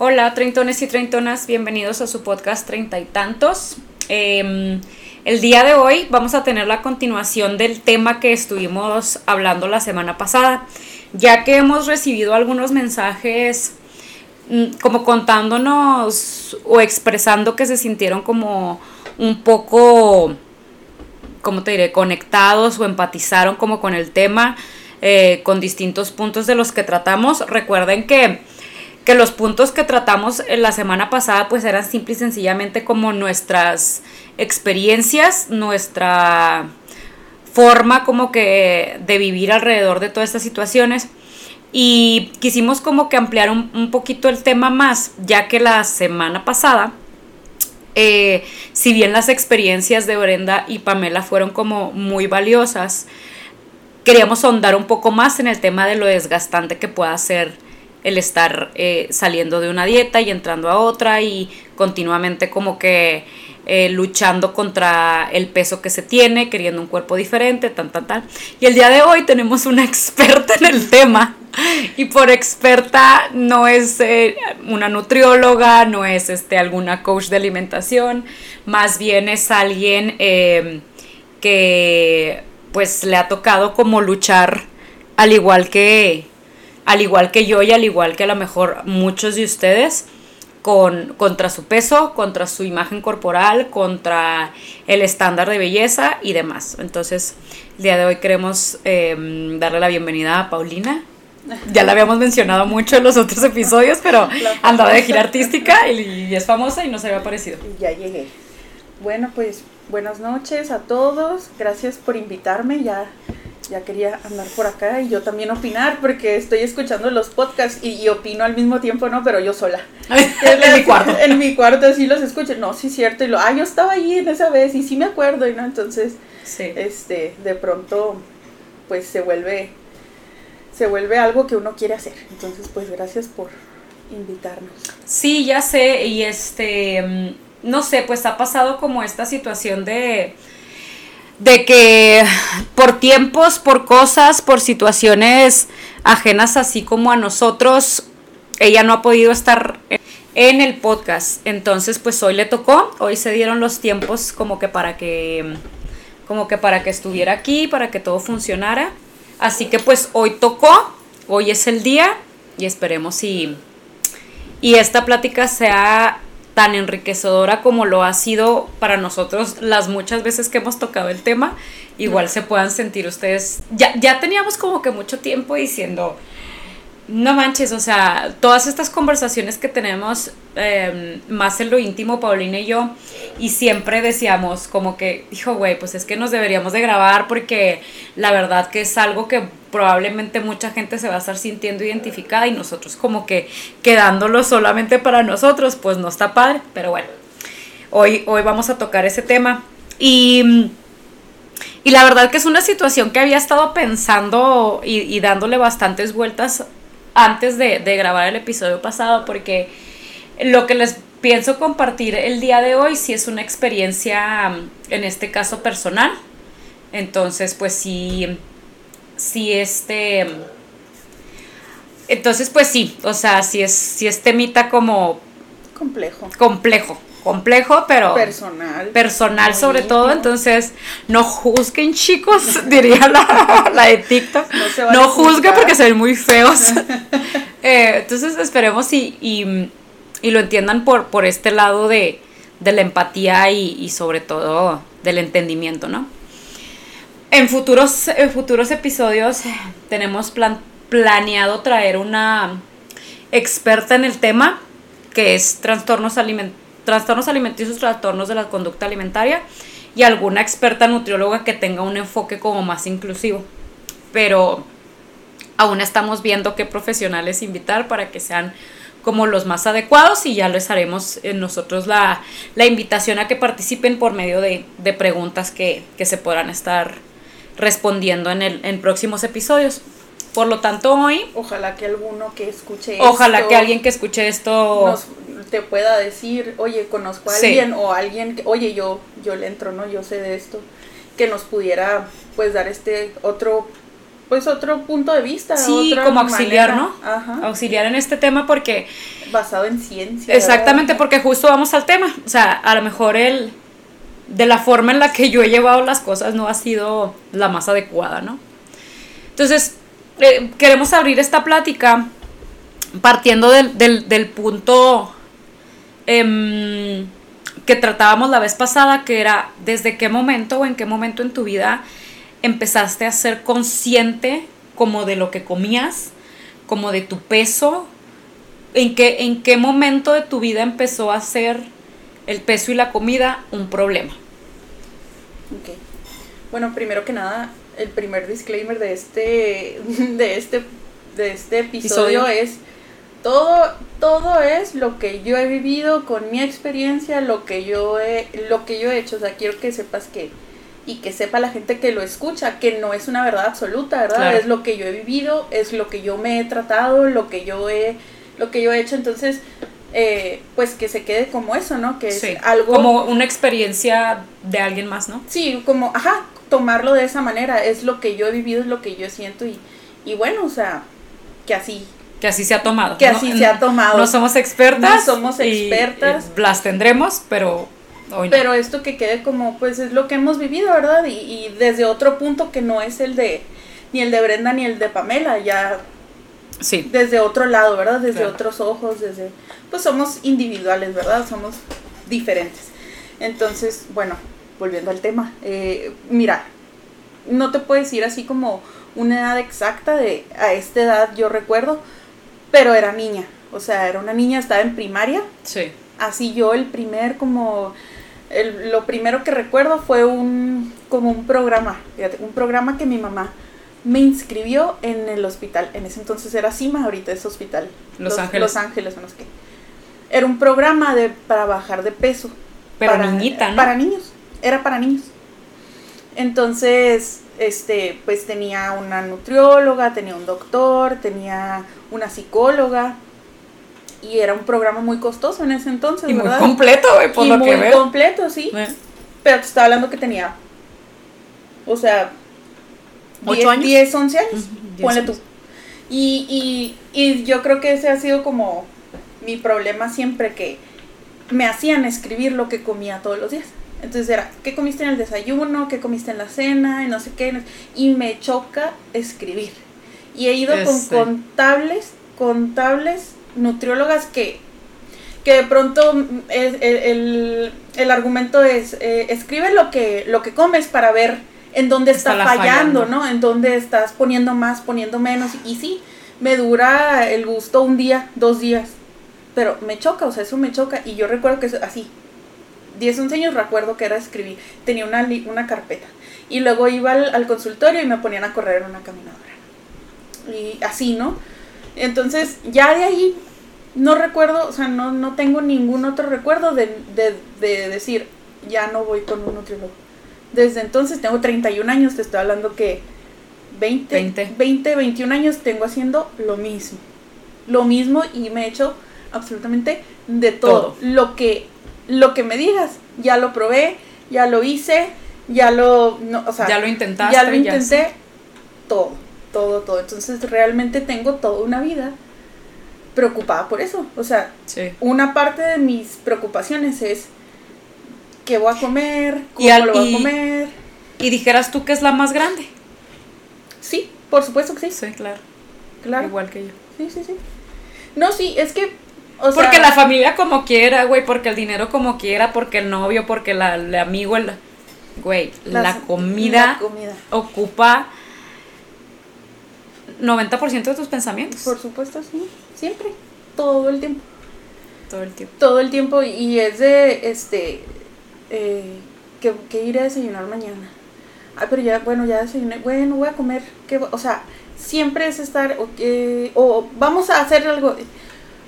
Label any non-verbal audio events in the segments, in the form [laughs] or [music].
Hola, treintones y treintonas, bienvenidos a su podcast Treinta y Tantos. Em, el día de hoy vamos a tener la continuación del tema que estuvimos hablando la semana pasada, ya que hemos recibido algunos mensajes mm, como contándonos o expresando que se sintieron como un poco, ¿cómo te diré?, conectados o empatizaron como con el tema, eh, con distintos puntos de los que tratamos. Recuerden que que los puntos que tratamos en la semana pasada pues eran simple y sencillamente como nuestras experiencias, nuestra forma como que de vivir alrededor de todas estas situaciones. Y quisimos como que ampliar un, poquito el tema más ya que la semana pasada eh, si bien las experiencias de Brenda y Pamela fueron como muy valiosas queríamos ahondar un poco más en el tema de lo desgastante que pueda ser el estar eh, saliendo de una dieta y entrando a otra y continuamente como que eh, luchando contra el peso que se tiene, queriendo un cuerpo diferente, tan, tan, tan. Y el día de hoy tenemos una [laughs] experta en el tema. Y por experta no es eh, una nutrióloga, no es este, alguna coach de alimentación, más bien es alguien que pues le ha tocado como luchar al igual que al igual que yo y al igual que a lo mejor muchos de ustedes, con, contra su peso, contra su imagen corporal, contra el estándar de belleza y demás. Entonces, el día de hoy queremos em, darle la bienvenida a Paulina. Ya la habíamos mencionado mucho en los otros episodios, pero [laughs] andaba de gira artística y, es famosa y nos había parecido. Ya llegué. Bueno, pues buenas noches a todos. Gracias por invitarme. Ya ya quería andar por acá y yo también opinar porque estoy escuchando los podcasts y, opino al mismo tiempo, ¿no? Pero yo sola. [laughs] en mi cuarto. En mi cuarto sí los escucho. No, sí es cierto. Y lo, ah, yo estaba ahí en esa vez y sí me acuerdo, y no, entonces, este, de pronto, pues se vuelve, se vuelve algo que uno quiere hacer. Entonces, pues gracias por invitarnos. Sí, ya sé, y este, mm, no sé, pues ha pasado como esta situación de de que por tiempos, por cosas, por situaciones ajenas así como a nosotros, ella no ha podido estar en el podcast. Entonces, pues hoy le tocó, hoy se dieron los tiempos como que para que como que para que estuviera aquí, para que todo funcionara. Así que pues hoy tocó, hoy es el día y esperemos y y esta plática sea tan enriquecedora como lo ha sido para nosotros las muchas veces que hemos tocado el tema, igual se puedan sentir ustedes. Ya, ya teníamos como que mucho tiempo diciendo, no manches, o sea, todas estas conversaciones que tenemos em, más en lo íntimo, Paulina y yo, y siempre decíamos como que, dijo, güey, pues es que nos deberíamos de grabar porque la verdad que es algo que probablemente mucha gente se va a estar sintiendo identificada y nosotros como que quedándolo solamente para nosotros, pues no está padre, pero bueno, hoy, hoy vamos a tocar ese tema. Y... Y la verdad que es una situación que había estado pensando y, dándole bastantes vueltas antes de, grabar el episodio pasado porque lo que les pienso compartir el día de hoy sí es una experiencia, en este caso personal. Entonces, pues sí, sí este... Entonces, pues sí, o sea, sí es, sí es temita como... Complejo. Complejo complejo, pero personal. Personal sobre todo, entonces no juzguen chicos, [laughs] diría la, la de TikTok. No, juzguen porque se ven muy feos. [laughs] Eh, entonces esperemos y, y, lo entiendan por, por este lado de, de la empatía y, sobre todo del entendimiento, ¿no? En futuros, en futuros episodios tenemos plan, planeado traer una experta en el tema que es trastornos alimentarios trastornos alimenticios, trastornos de la conducta alimentaria y alguna experta nutrióloga que tenga un enfoque como más inclusivo. Pero aún estamos viendo qué profesionales invitar para que sean como los más adecuados y ya les haremos eh, nosotros la, invitación a que participen por medio de, preguntas que, se podrán estar respondiendo en, el, en próximos episodios. Por lo tanto, hoy... Ojalá que alguno que escuche Ojalá que alguien que escuche esto te pueda decir, oye, conozco a alguien o alguien que, oye, yo, yo le entro, ¿no? Yo sé de esto, que nos pudiera pues dar este otro pues otro punto de vista. Sí, como auxiliar, ¿no? Ajá. Auxiliar en este tema porque... Basado en ciencia. Exactamente, porque justo vamos al tema. O sea, a lo mejor el... De la forma en la que yo he llevado las cosas no ha sido la más adecuada, ¿no? Entonces, eh, queremos abrir esta plática partiendo del, punto em, que tratábamos la vez pasada, que era desde qué momento o en qué momento en tu vida empezaste a ser consciente como de lo que comías, como de tu peso, en qué, en qué momento de tu vida empezó a ser el peso y la comida un problema. Ok. Bueno, primero que nada, el primer disclaimer de este, [laughs] de este, de este episodio, es todo, todo es lo que yo he vivido con mi experiencia, lo que yo he, lo que yo he hecho. O sea, quiero que sepas que, y que sepa la gente que lo escucha, que no es una verdad absoluta, ¿verdad? Es lo que yo he vivido, es lo que yo me he tratado, lo que yo he, lo que yo he hecho. Entonces, eh, pues que se quede como eso, ¿no? Que es algo... Como una experiencia de alguien más, ¿no? Sí, como, ajá, tomarlo de esa manera, es lo que yo he vivido, es lo que yo siento y, y bueno, o sea, que así. Que así se ha tomado. Que así se ha tomado. No somos expertas. No somos expertas. las tendremos, pero hoy Pero esto que quede como, pues es lo que hemos vivido, ¿verdad? Y, y desde otro punto que no es el de, ni el de Brenda ni el de Pamela, ya Sí. Desde otro lado, ¿verdad? Desde otros ojos, desde... Pues somos individuales, ¿verdad? Somos diferentes. Entonces, bueno, volviendo al tema, eh, mira, no te puedes ir así como una edad exacta de a esta edad yo recuerdo, pero era niña, o sea, era una niña, estaba en primaria. Sí. Así yo el primer como el, lo primero que recuerdo fue un como un programa, fíjate, un programa que mi mamá me inscribió en el hospital. En ese entonces era CIMA, ahorita es hospital. Los, Ángeles. Los Ángeles, no sé qué. Era un programa de para bajar de peso. Pero para, niñita, ¿no? Para niños era para niños. Entonces, este, pues tenía una nutrióloga, tenía un doctor, tenía una psicóloga. Y era un programa muy costoso en ese entonces, y ¿verdad? Muy completo, güey, por lo muy que veo. completo, sí. Eh. Pero te estaba hablando que tenía, o sea, ¿Ocho 10, años? 10, 11 años, Ujú, 10 ponle años. tú. Y, y, y yo creo que ese ha sido como mi problema siempre que me hacían escribir lo que comía todos los días. Entonces era, ¿qué comiste en el desayuno? ¿Qué comiste en la cena? Y no sé qué. Y me choca escribir. Y he ido con Ese. contables, contables nutriólogas que, que de pronto el, el- el- el argumento es, eh, escribe lo que, lo que comes para ver en dónde está, Está la fallando, fallando. ¿no? En dónde estás poniendo más, poniendo menos. Y sí, me dura el gusto un día, dos días. Pero me choca, o sea, eso me choca. Y yo recuerdo que es así. 10, 11 años recuerdo que era escribir. Tenía una, una carpeta. Y luego iba al, al consultorio y me ponían a correr en una caminadora. Y así, ¿no? Entonces, ya de ahí no recuerdo, o sea, no, no tengo ningún otro recuerdo de, de, de decir, ya no voy con un nutriólogo. Desde entonces tengo 31 años, te estoy hablando que 20, 20. 20, 21 años tengo haciendo lo mismo. Lo mismo y me he hecho absolutamente de todo. Todo. Lo que lo que me digas, ya lo probé, ya lo hice, ya lo no, o sea, Ya lo intentaste. ya lo ya intenté, todo, todo, todo. Entonces realmente tengo toda una vida preocupada por eso. O sea, Sí. una parte de mis preocupaciones es qué voy a comer, Y cómo al- lo voy y- a comer. Y dijeras tú que es la más grande. Sí, por supuesto que sí, Sí, claro. claro. Igual que yo. Sí, sí, sí. No, sí, es que, o sea, Porque la familia como quiera, güey, porque el dinero como quiera, porque el novio, porque la, el amigo, el... Güey, la comida la comida. ocupa 90% de tus pensamientos. Por supuesto, sí, siempre, todo el tiempo. todo el tiempo. todo el tiempo y es de este eh, que, que iré a desayunar mañana ay pero ya bueno ya desayuné bueno voy a comer ¿qué voy-?" o sea siempre es estar o, que- o vamos a hacer algo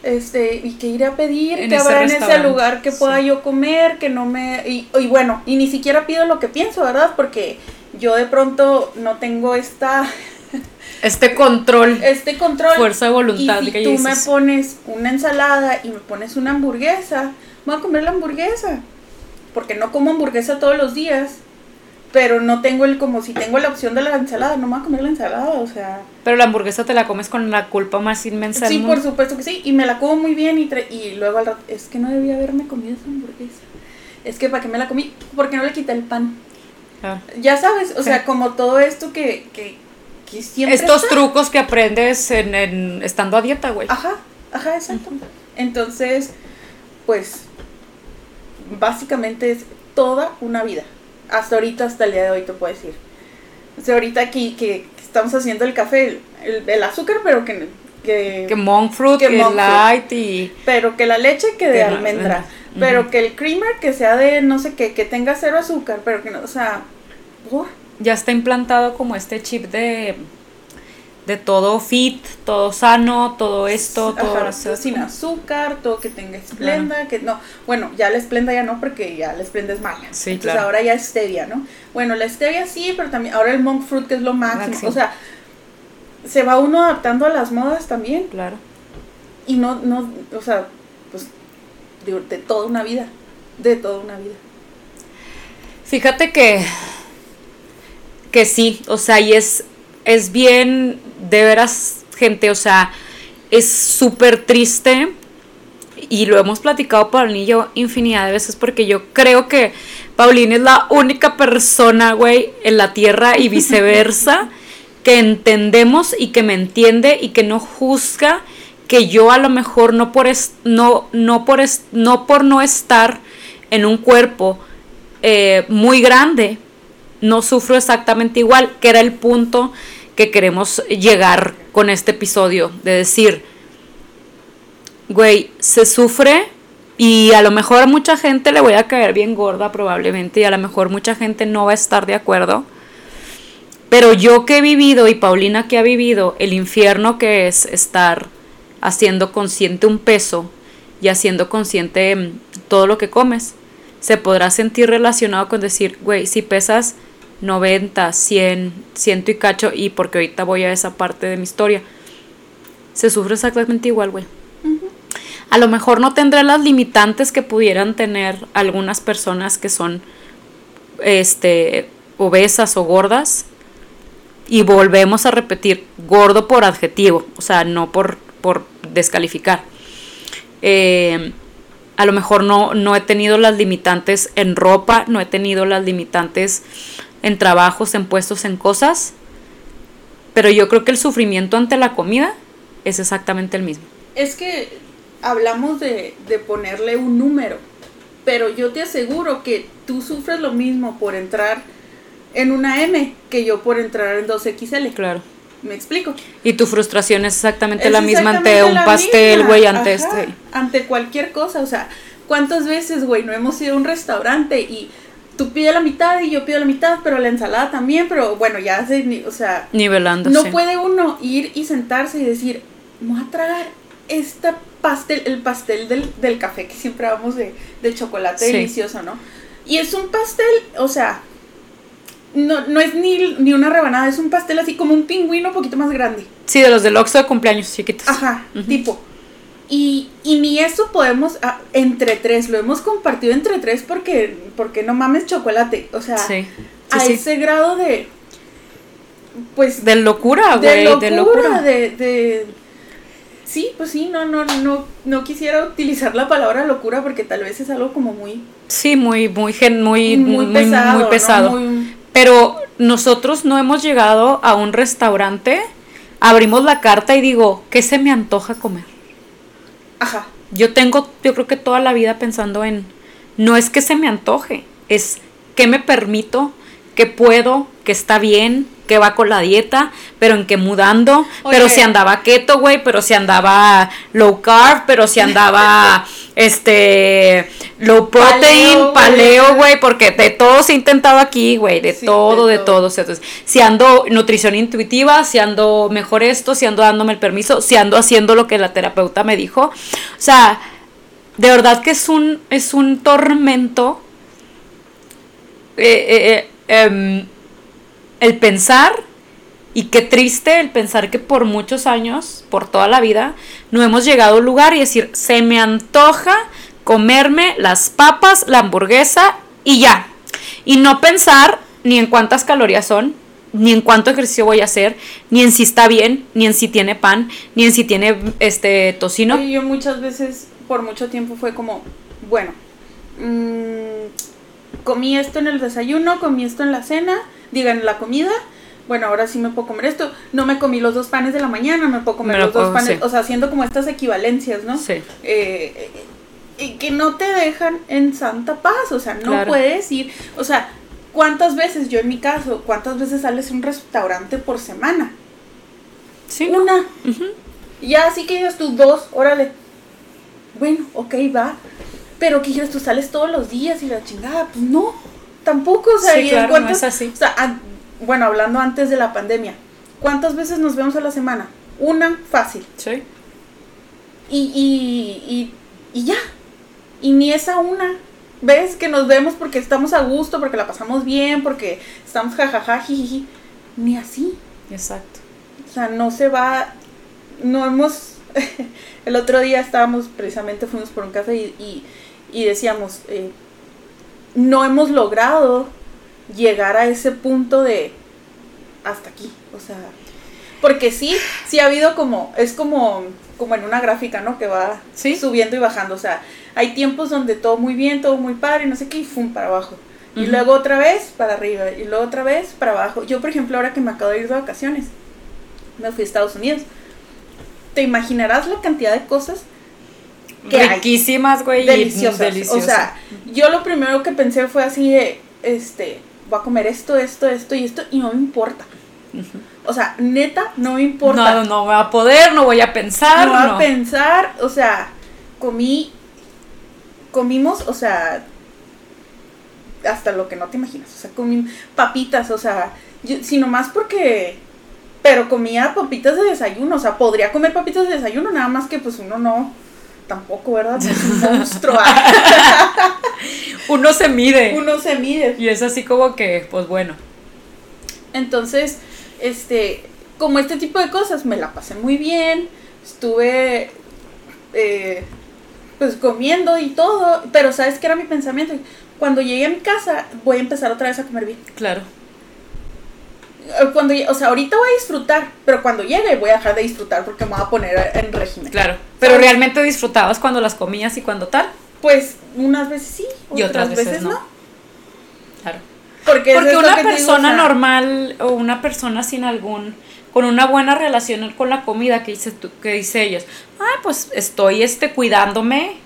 este y que iré a pedir En que ese habrá en ese lugar que pueda sí. yo comer que no me y, y bueno y ni siquiera pido lo que pienso verdad porque yo de pronto no tengo esta [laughs] Este control, este control fuerza de voluntad. y si que tú me pones una ensalada y me pones una hamburguesa, voy a comer la hamburguesa. Porque no como hamburguesa todos los días. pero no tengo el como si tengo la opción de la ensalada, no me voy a comer la ensalada, o sea. Pero la hamburguesa te la comes con la culpa más inmensa. Sí, por supuesto que sí, y me la como muy bien y, y luego al rato, es que no debía haberme comido esa hamburguesa. Es que para qué me la comí, porque no le quité el pan. Ah. Ya sabes, o sea, como todo esto que, que, que siempre Estos trucos que aprendes en, en, estando a dieta, güey. Ajá, ajá, exacto. Entonces, pues, básicamente es toda una vida. Hasta ahorita, hasta el día de hoy, te puedo decir. O sea, ahorita aquí que, estamos haciendo el café, el, azúcar, pero que... Que, que monk fruit, que, light y... Pero que la leche que de almendra. Pero que el creamer que sea de no sé qué, que tenga cero azúcar, pero que no, o sea... Ya está implantado como este chip de de todo fit, todo sano, todo esto, todo sin azúcar, todo que tenga esplenda, que no, bueno, ya la esplenda ya no porque ya la esplenda es mala. Sí, Entonces ahora ya stevia, ¿no? Bueno, la stevia sí, pero también ahora el monk fruit que es lo máximo, o sea, se va uno adaptando a las modas también. Claro. Y no no, o sea, pues de, de toda una vida, de toda una vida. Fíjate que que sí, o sea, y es es bien, de veras, gente, o sea, es súper triste. Y lo hemos platicado Paulina y yo infinidad de veces porque yo creo que Paulina es la única persona, güey, en la tierra y viceversa [laughs] que entendemos y que me entiende y que no juzga que yo a lo mejor no por no no por no por no estar en un cuerpo eh, muy grande no sufro exactamente igual, que era el punto que queremos llegar con este episodio, de decir, güey, se sufre y a lo mejor a mucha gente le voy a caer bien gorda probablemente y a lo mejor mucha gente no va a estar de acuerdo. Pero yo que he vivido y Paulina que ha vivido el infierno que es estar haciendo consciente un peso y haciendo consciente mm, todo lo que comes, se podrá sentir relacionado con decir, güey, si pesas 90, 100, ciento y cacho, y porque ahorita voy a esa parte de mi historia, se sufre exactamente igual, güey. A lo mejor no tendré las limitantes que pudieran tener algunas personas que son este obesas o gordas. Y volvemos a repetir, gordo por adjetivo, o sea, no por, por descalificar. Eh, a lo mejor no, no he tenido las limitantes en ropa, no he tenido las limitantes en trabajos, en puestos, en cosas. Pero yo creo que el sufrimiento ante la comida es exactamente el mismo. Es que hablamos de, ponerle un número, pero yo te aseguro que tú sufres lo mismo por entrar en una M que yo por entrar en 2XL. Claro. ¿Me explico? Y tu frustración es exactamente la misma ante un pastel, güey, ante este. Ante cualquier cosa, o sea, ¿cuántas veces, güey, no hemos ido a un restaurante y tú pides la mitad y yo pido la mitad, pero la ensalada también, pero bueno, ya se, o sea, nivelando. No puede uno ir y sentarse y decir, voy a tragar este pastel, el pastel del, café que siempre vamos de, chocolate delicioso, ¿no? Y es un pastel, o sea, no, no es ni, ni, una rebanada, es un pastel así como un pingüino un poquito más grande. Sí, de los del Oxxo de cumpleaños chiquitos. Ajá, tipo. Y, y ni eso podemos, ah, entre tres, lo hemos compartido entre tres porque, porque no mames chocolate. O sea, a ese grado de, pues... De locura, güey. De locura, de, de, Sí, pues sí, no, no, no, no quisiera utilizar la palabra locura porque tal vez es algo como muy... Sí, muy, muy, muy, muy, pesado. Muy, pesado. Pero nosotros no hemos llegado a un restaurante, abrimos la carta y digo, ¿qué se me antoja comer? Ajá. Yo tengo, yo creo que toda la vida pensando en, no es que se me antoje, es que me permito, que puedo, que está bien, que va con la dieta, pero en que mudando, pero si andaba keto, güey, pero si andaba low carb, pero si andaba [laughs] este low protein, paleo, güey, porque de todo se ha intentado aquí, güey, de todo, de, todo. Entonces, si ando nutrición intuitiva, si ando mejor esto, si ando dándome el permiso, si ando haciendo lo que la terapeuta me dijo. O sea, de verdad que es un, es un tormento. Eh, eh, eh em, el pensar, y qué triste el pensar que por muchos años, por toda la vida, no hemos llegado a un lugar y decir, se me antoja comerme las papas, la hamburguesa y ya. Y no pensar ni en cuántas calorías son, ni en cuánto ejercicio voy a hacer, ni en si está bien, ni en si tiene pan, ni en si tiene este tocino. Y yo muchas veces, por mucho tiempo, fue como, bueno, mmm, comí esto en el desayuno, comí esto en la cena, digan la comida, bueno, ahora sí me puedo comer esto. No me comí los dos panes de la mañana, me puedo comer los dos panes. O sea, haciendo como estas equivalencias, ¿no? Sí. Eh, y que no te dejan en santa paz. O sea, no puedes ir. O sea, ¿cuántas veces, yo en mi caso, cuántas veces sales a un restaurante por semana? Sí. Una. Ya así que digas tú dos, órale. Bueno, ok, va. Pero que digas tú sales todos los días y la chingada, pues no. Tampoco, o sea, sí, claro, no es así. O sea, bueno, hablando antes de la pandemia, ¿cuántas veces nos vemos a la semana? Una, fácil. Sí. Y, y, y, ya. Y ni esa una. ¿Ves? Que nos vemos porque estamos a gusto, porque la pasamos bien, porque estamos jajaja. Ni así. Exacto. O sea, no se va. No hemos. [laughs] el otro día estábamos, precisamente fuimos por un café y, y, decíamos, eh, no hemos logrado llegar a ese punto de hasta aquí, o sea, porque sí, sí ha habido como, es como, como en una gráfica, ¿no? Que va subiendo y bajando, o sea, hay tiempos donde todo muy bien, todo muy padre, no sé qué, y fum, para abajo. Y luego otra vez para arriba, y luego otra vez para abajo. Yo, por ejemplo, ahora que me acabo de ir de vacaciones, me fui a Estados Unidos. ¿Te imaginarás la cantidad de cosas que riquísimas, güey, deliciosas. O sea, yo lo primero que pensé fue así de, este, voy a comer esto, esto, esto y esto, y no me importa. O sea, neta, no me importa. No, no voy a poder, no voy a pensar. No voy a pensar, o sea, comí, comimos, o sea, hasta lo que no te imaginas. O sea, comí papitas, o sea, yo, sino más porque, pero comía papitas de desayuno, o sea, podría comer papitas de desayuno, nada más que pues uno no, tampoco, ¿verdad? Es un [laughs] monstruo. [laughs] Uno se mide. Uno se mide. Y es así como que, pues bueno. Entonces, este, como este tipo de cosas, me la pasé muy bien. Estuve, eh, pues comiendo y todo. Pero ¿sabes qué era mi pensamiento? Cuando llegué a mi casa, voy a empezar otra vez a comer bien. Claro. Eh, cuando, o sea, ahorita voy a disfrutar, pero cuando llegue voy a dejar de disfrutar porque me voy a poner en régimen. Claro. Pero realmente disfrutabas cuando las comías y cuando tal. Pues unas veces sí, y otras, veces, no. Claro. Porque, una persona normal o una persona sin algún con una buena relación con la comida que dice que dice ellos, ah, pues estoy este cuidándome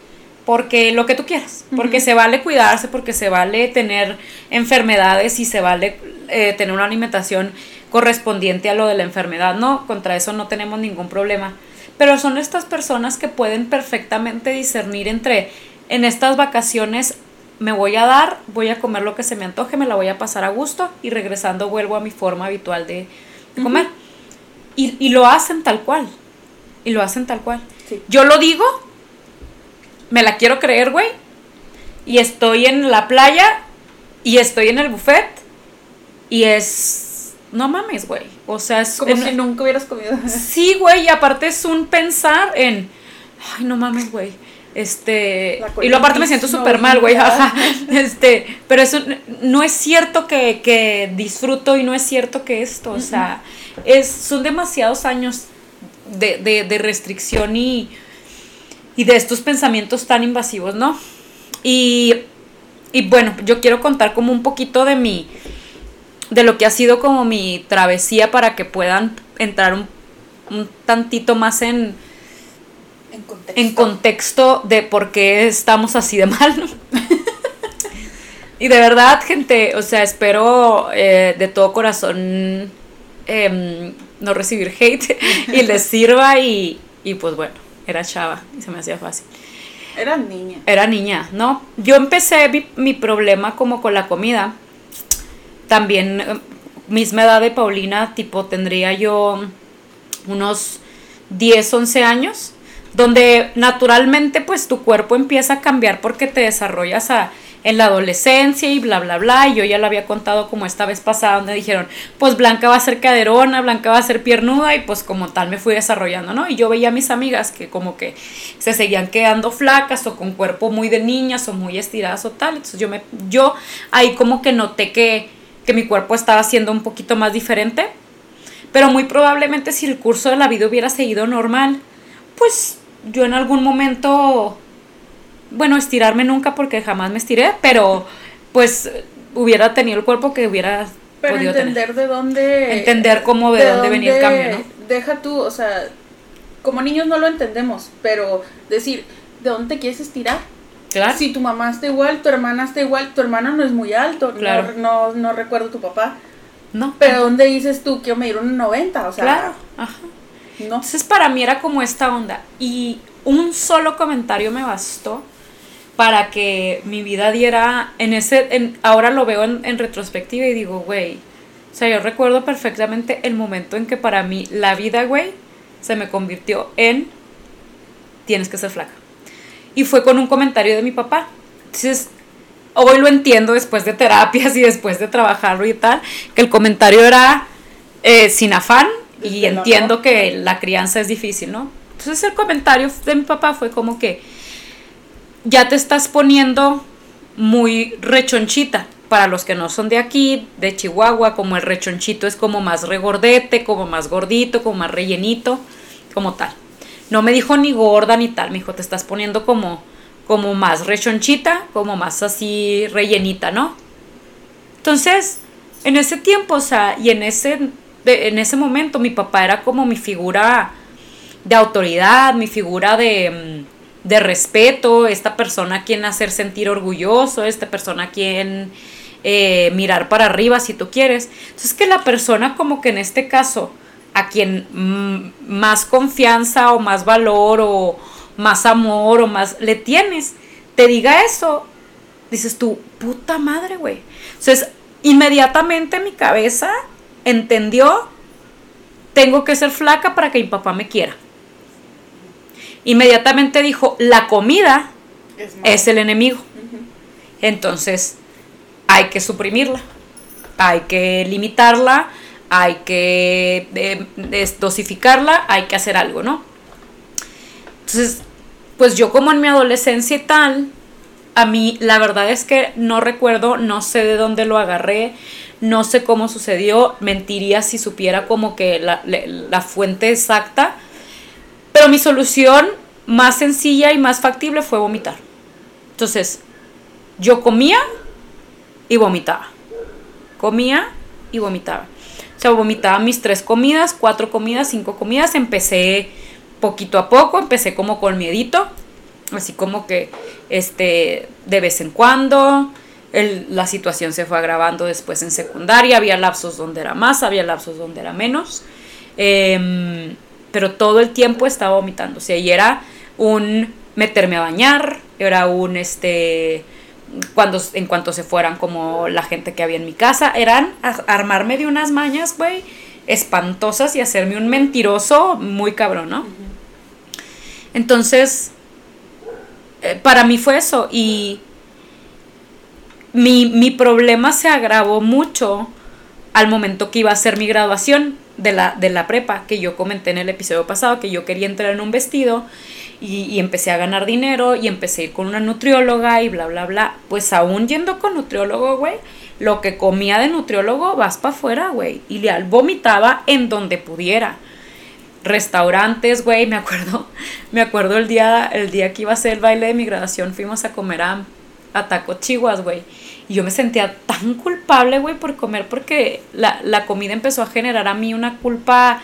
porque lo que tú quieras, porque se vale cuidarse, porque se vale tener enfermedades y se vale eh, tener una alimentación correspondiente a lo de la enfermedad, no, contra eso no tenemos ningún problema. Pero son estas personas que pueden perfectamente discernir entre en estas vacaciones me voy a dar, voy a comer lo que se me antoje, me la voy a pasar a gusto y regresando vuelvo a mi forma habitual de, comer. y, lo hacen tal cual. Y lo hacen tal cual. Yo lo digo, me la quiero creer, güey. Y estoy en la playa y estoy en el buffet y es... No mames, güey. O sea, es... Como si nunca hubieras comido. Sí, güey, y aparte es un pensar en... Ay, no mames, güey este, y lo aparte me siento súper mal, güey, [laughs] Este, pero eso no es cierto que, disfruto y no es cierto que esto, o sea, es, son demasiados años de, restricción y, y de estos pensamientos tan invasivos, ¿no? Y, y bueno, yo quiero contar como un poquito de mi, de lo que ha sido como mi travesía para que puedan entrar un, un tantito más en en contexto. de por qué estamos así de mal. [laughs] y de verdad, gente, o sea, espero eh, de todo corazón em, no recibir hate y les [laughs] sirva y, y pues bueno, era chava y se me hacía fácil. Era niña. Era niña, ¿no? Yo empecé mi, mi problema como con la comida. También, em, misma edad de Paulina, tipo, tendría yo unos 10, 11 años donde naturalmente pues tu cuerpo empieza a cambiar porque te desarrollas a, en la adolescencia y bla, bla, bla. Y yo ya lo había contado como esta vez pasada, donde dijeron, pues Blanca va a ser caderona, Blanca va a ser piernuda, y pues como tal me fui desarrollando, ¿no? Y yo veía a mis amigas que como que se seguían quedando flacas o con cuerpo muy de niñas o muy estiradas o tal. Entonces yo, me, yo ahí como que noté que que mi cuerpo estaba siendo un poquito más diferente, pero muy probablemente si el curso de la vida hubiera seguido normal, pues yo en algún momento, bueno, estirarme nunca porque jamás me estiré, pero pues hubiera tenido el cuerpo que hubiera pero entender de dónde entender cómo de, dónde, venía el cambio, ¿no? Deja tú, o sea, como niños no lo entendemos, pero decir, ¿de dónde te quieres estirar? Claro. Si tu mamá está igual, tu hermana está igual, tu hermano no es muy alto, claro. no, no, recuerdo tu papá. No. Pero ¿dónde dices tú quiero medir un 90? O sea, claro. Ajá. No. Entonces para mí era como esta onda. Y un solo comentario me bastó para que mi vida diera en ese, en, ahora lo veo en, retrospectiva y digo, güey, o sea, yo recuerdo perfectamente el momento en que para mí la vida, güey, se me convirtió en tienes que ser flaca. Y fue con un comentario de mi papá. Entonces, hoy lo entiendo después de terapias y después de trabajarlo y tal, que el comentario era eh, sin afán y entiendo que la crianza es difícil, ¿no? Entonces el comentario de mi papá fue como que ya te estás poniendo muy rechonchita. Para los que no son de aquí, de Chihuahua, como el rechonchito es como más regordete, como más gordito, como más rellenito como tal. No me dijo ni gorda ni tal, me dijo, te estás poniendo como, como más rechonchita, como más así rellenita, ¿no? Entonces, en ese tiempo, o sea, y en ese, en ese momento mi papá era como mi figura de autoridad, mi figura de, mm, de respeto, esta persona a quien hacer sentir orgulloso, esta persona a quien eh, mirar para arriba si tú quieres. Entonces que la persona como que en este caso a quien más confianza o más valor o más amor o más le tienes, te diga eso, dices tú, puta madre, güey. Entonces, inmediatamente mi cabeza entendió, tengo que ser flaca para que mi papá me quiera. Inmediatamente dijo, la comida es, el enemigo. Entonces, hay que suprimirla, hay que limitarla, hay que eh, dosificarla, hay que hacer algo, ¿no? Entonces, pues yo como en mi adolescencia y tal, a mí la verdad es que no recuerdo, no sé de dónde lo agarré, no sé cómo sucedió, mentiría si supiera como que la, la fuente exacta, pero mi solución más sencilla y más factible fue vomitar. Entonces, yo comía y vomitaba. Comía y vomitaba sea, vomitaba mis tres comidas, cuatro comidas, cinco comidas. Empecé poquito a poco, empecé como con miedito, así como que este, de vez en cuando. La situación se fue agravando después en secundaria, había lapsos donde era más, había lapsos donde era menos, em, pero todo el tiempo estaba vomitando, o sea, y era un meterme a bañar, era un este cuando, en cuanto se fueran como la gente que había en mi casa, eran armarme de unas mañas, güey, espantosas y hacerme un mentiroso muy cabrón, ¿no? Entonces, eh, para mí fue eso y mi, mi, problema se agravó mucho al momento que iba a ser mi graduación de la, de la prepa, que yo comenté en el episodio pasado, que yo quería entrar en un vestido y, empecé a ganar dinero y empecé a ir con una nutrióloga y bla, bla, bla. Pues aún yendo con nutriólogo, güey, lo que comía de nutriólogo vas para afuera, güey. Y le vomitaba en donde pudiera. Restaurantes, güey, me acuerdo, [laughs] me acuerdo el día, el día que iba a ser el baile de mi graduación, fuimos a comer a, a Taco Chihuas, güey. Y yo me sentía tan culpable, güey, por comer porque la, la comida empezó a generar a mí una culpa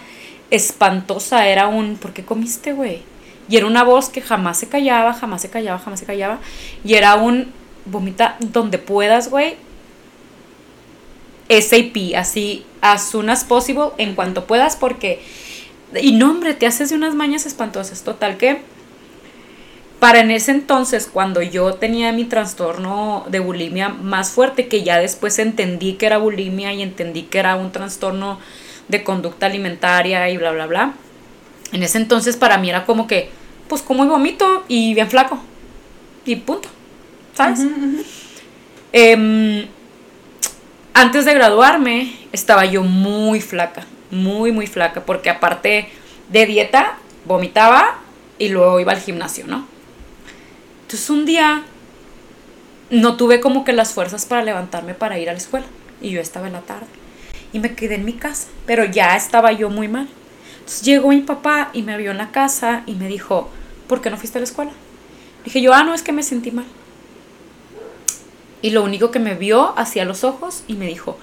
espantosa. Era un, ¿por qué comiste, güey? Y era una voz que jamás se callaba, jamás se callaba, jamás se callaba. Y era un vomita donde puedas, güey. SAP, así, as soon as possible, en cuanto puedas, porque. Y no, hombre, te haces de unas mañas espantosas. Total que. Para en ese entonces, cuando yo tenía mi trastorno de bulimia más fuerte, que ya después entendí que era bulimia y entendí que era un trastorno de conducta alimentaria y bla, bla, bla. En ese entonces para mí era como que, pues como y vomito y bien flaco. Y punto. ¿Sabes? Em, antes de graduarme estaba yo muy flaca, muy, muy flaca, porque aparte de dieta, vomitaba y luego iba al gimnasio, ¿no? Entonces un día no tuve como que las fuerzas para levantarme para ir a la escuela. y yo estaba en la tarde. Y me quedé en mi casa, pero ya estaba yo muy mal. Entonces llegó mi papá y me vio en la casa y me dijo, ¿por qué no fuiste a la escuela? Dije yo, ah, no, es que me sentí mal. Y lo único que me vio hacia los ojos y me dijo,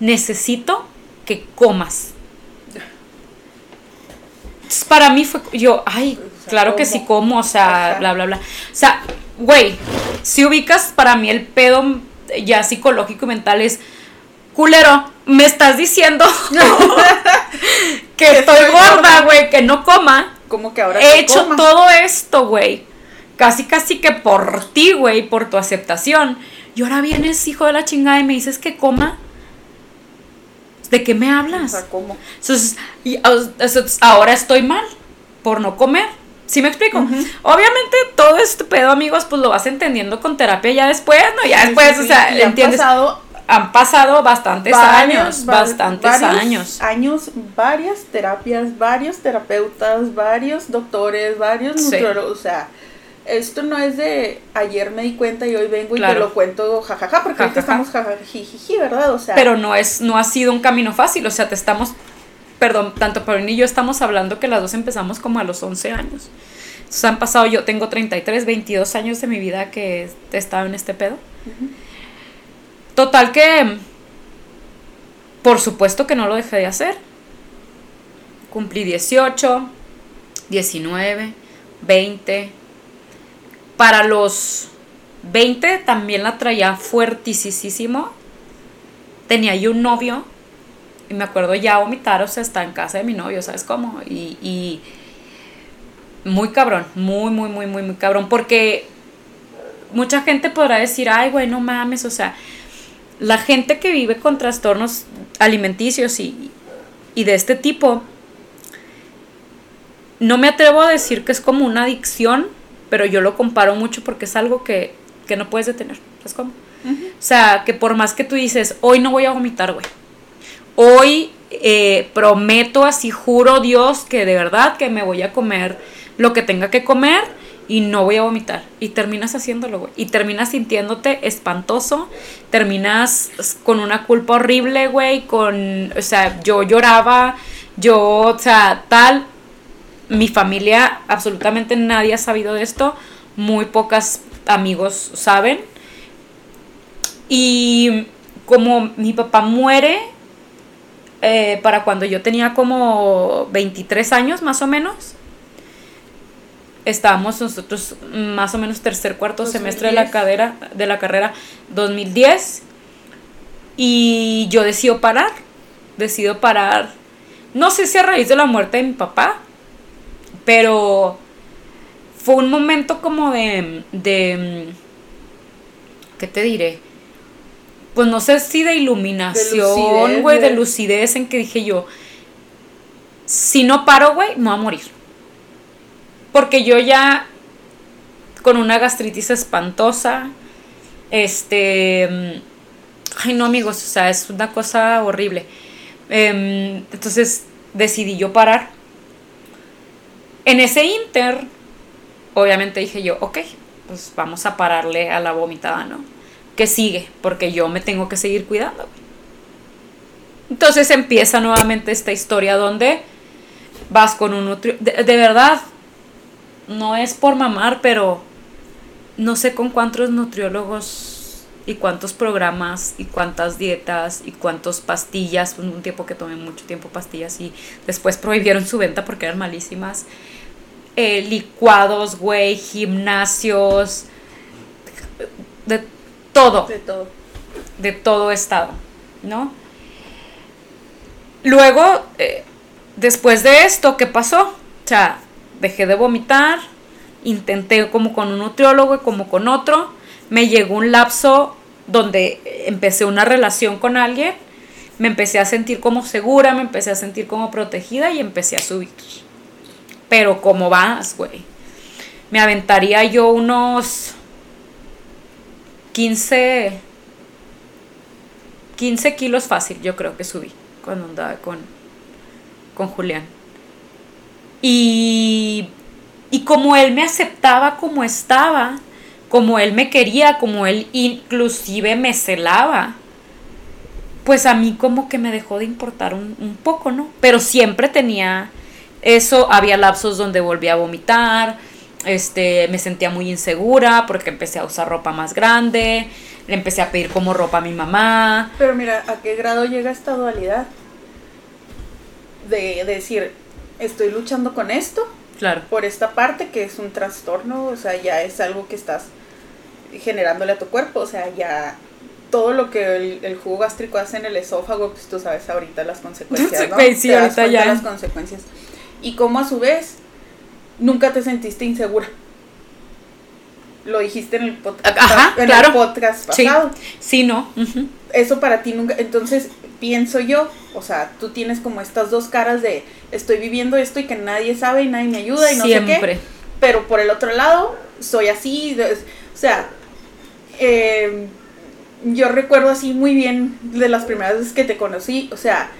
necesito que comas. para mí fue, yo, ay, claro que sí como, o sea, bla, bla, bla. O sea, güey, si ubicas para mí el pedo ya psicológico y mental es, culero, me estás diciendo [laughs] que estoy gorda, güey, que no coma. Como que ahora he hecho todo esto, güey. Casi, casi que por ti, güey, por tu aceptación. Y ahora vienes, hijo de la chingada, y me dices que coma. ¿De qué me hablas? ¿cómo? Entonces, ahora estoy mal por no comer. ¿Sí me explico? Obviamente todo este pedo, amigos, pues lo vas entendiendo con terapia ya después, ¿no? Ya después, o sea, entiendes. Han pasado, han pasado bastantes años, bastantes años. Años, varias terapias, varios terapeutas, varios doctores, varios nutriólogos, o sea, esto no es de ayer me di cuenta y hoy vengo y te lo cuento jajaja, porque ahorita estamos jajajiji, ¿verdad? O sea. Pero no es, no ha sido un camino fácil, o sea, te estamos, perdón, tanto Pauline y yo estamos hablando que las dos empezamos como a los 11 años. Entonces han pasado, yo tengo 33, 22 años de mi vida que he estado en este pedo. Total que, por supuesto que no lo dejé de hacer. Cumplí 18, 19, 20 para los 20 también la traía fuertísimo. Tenía yo un novio y me acuerdo ya vomitar, o sea, está en casa de mi novio, ¿sabes cómo? Y, y muy cabrón, muy, muy, muy, muy, muy cabrón, porque mucha gente podrá decir, ay, güey, no mames, o sea, la gente que vive con trastornos alimenticios y, y de este tipo, no me atrevo a decir que es como una adicción, pero yo lo comparo mucho porque es algo que, no puedes detener. ¿Sabes cómo? O sea, que por más que tú dices, hoy no voy a vomitar, güey. Hoy eh, prometo, así juro Dios, que de verdad que me voy a comer lo que tenga que comer y no voy a vomitar. Y terminas haciéndolo, güey. Y terminas sintiéndote espantoso. Terminas con una culpa horrible, güey. Con, o sea, yo lloraba. Yo, o sea, tal mi familia, absolutamente nadie ha sabido de esto, muy pocas amigos saben. Y como mi papá muere eh, para cuando yo tenía como 23 años más o menos, estábamos nosotros más o menos tercer, cuarto semestre de la, cadera, de la carrera 2010 y yo decido parar, decido parar, no sé si a raíz de la muerte de mi papá, pero fue un momento como de, de ¿qué te diré? Pues no sé si de iluminación, güey, de, lucidez en que dije yo, si no paro, güey, me voy a morir. Porque yo ya con una gastritis espantosa, este, ay no amigos, o sea, es una cosa horrible. Em, entonces decidí yo parar en ese inter, obviamente dije yo, ok, pues vamos a pararle a la vomitada, ¿no? Que sigue, porque yo me tengo que seguir cuidando. Entonces empieza nuevamente esta historia donde vas con un nutriólogo. De, verdad, no es por mamar, pero no sé con cuántos nutriólogos y cuántos programas y cuántas dietas y cuántas pastillas, un tiempo que tomé mucho tiempo pastillas y después prohibieron su venta porque eran malísimas. Eh, licuados, güey, gimnasios, todo. De todo. De todo estado, ¿no? Luego, eh, después de esto, ¿qué pasó? O sea, dejé de vomitar, intenté como con un nutriólogo y como con otro, me llegó un lapso donde empecé una relación con alguien, me empecé a sentir como segura, me empecé a sentir como protegida y empecé a subir. Pero ¿cómo vas, güey? Me aventaría yo unos 15, 15 kilos fácil, yo creo que subí cuando andaba con, con Julián. Y, y como él me aceptaba como estaba, como él me quería, como él inclusive me celaba, pues a mí como que me dejó de importar un, un poco, ¿no? Pero siempre tenía eso, había lapsos donde volví a vomitar, este, me sentía muy insegura porque empecé a usar ropa más grande, le empecé a pedir como ropa a mi mamá. Pero mira, ¿a qué grado llega esta dualidad? De, decir, estoy luchando con esto, claro. por esta parte que es un trastorno, o sea, ya es algo que estás generándole a tu cuerpo, o sea, ya todo lo que el, jugo gástrico hace en el esófago, pues tú sabes ahorita las consecuencias, [laughs] ¿no? sí, ahorita ya. las consecuencias. Y como a su vez nunca te sentiste insegura. Lo dijiste en el podcast, en el podcast pasado. Sí, no. Eso para ti nunca. Entonces, pienso yo, o sea, tú tienes como estas dos caras de estoy viviendo esto y que nadie sabe y nadie me ayuda y no sé qué. Pero por el otro lado, soy así. o sea, eh, yo recuerdo así muy bien de las primeras veces que te conocí. O sea,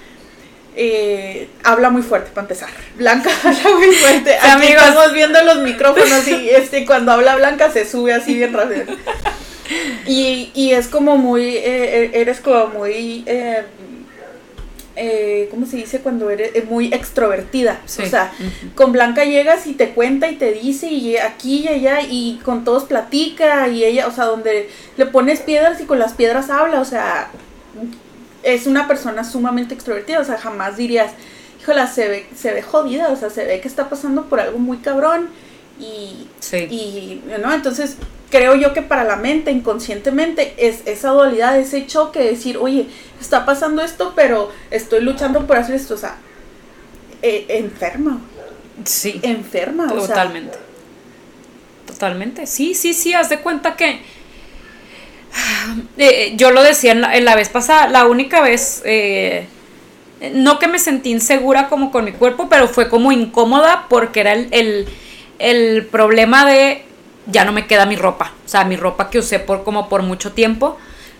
eh, habla muy fuerte para empezar. Blanca [laughs] habla muy fuerte. Aquí estamos viendo los micrófonos y [laughs] este cuando habla Blanca se sube así bien rápido. Y, y es como muy, eh, eh, eres como muy, eh, eh, ¿cómo se dice? Cuando eres muy extrovertida. O sea, con Blanca llegas y te cuenta y te dice y aquí y allá y con todos platica y ella, o sea, donde le pones piedras y con las piedras habla, o sea, es una persona sumamente extrovertida, o sea, jamás dirías, híjola, se ve, se ve jodida, o sea, se ve que está pasando por algo muy cabrón y, y ¿no? Entonces, creo yo que para la mente, inconscientemente, es esa dualidad, ese choque, de decir, oye, está pasando esto, pero estoy luchando por hacer esto, o sea, e, enferma. Sí. Enferma, Totalmente. Totalmente. Sí, sí, sí, haz de cuenta que eh, yo lo decía en la, vez pasada, la única vez, eh, no que me sentí insegura como con mi cuerpo, pero fue como incómoda porque era el, problema de ya no me queda mi ropa, o sea, mi ropa que usé por como por mucho tiempo,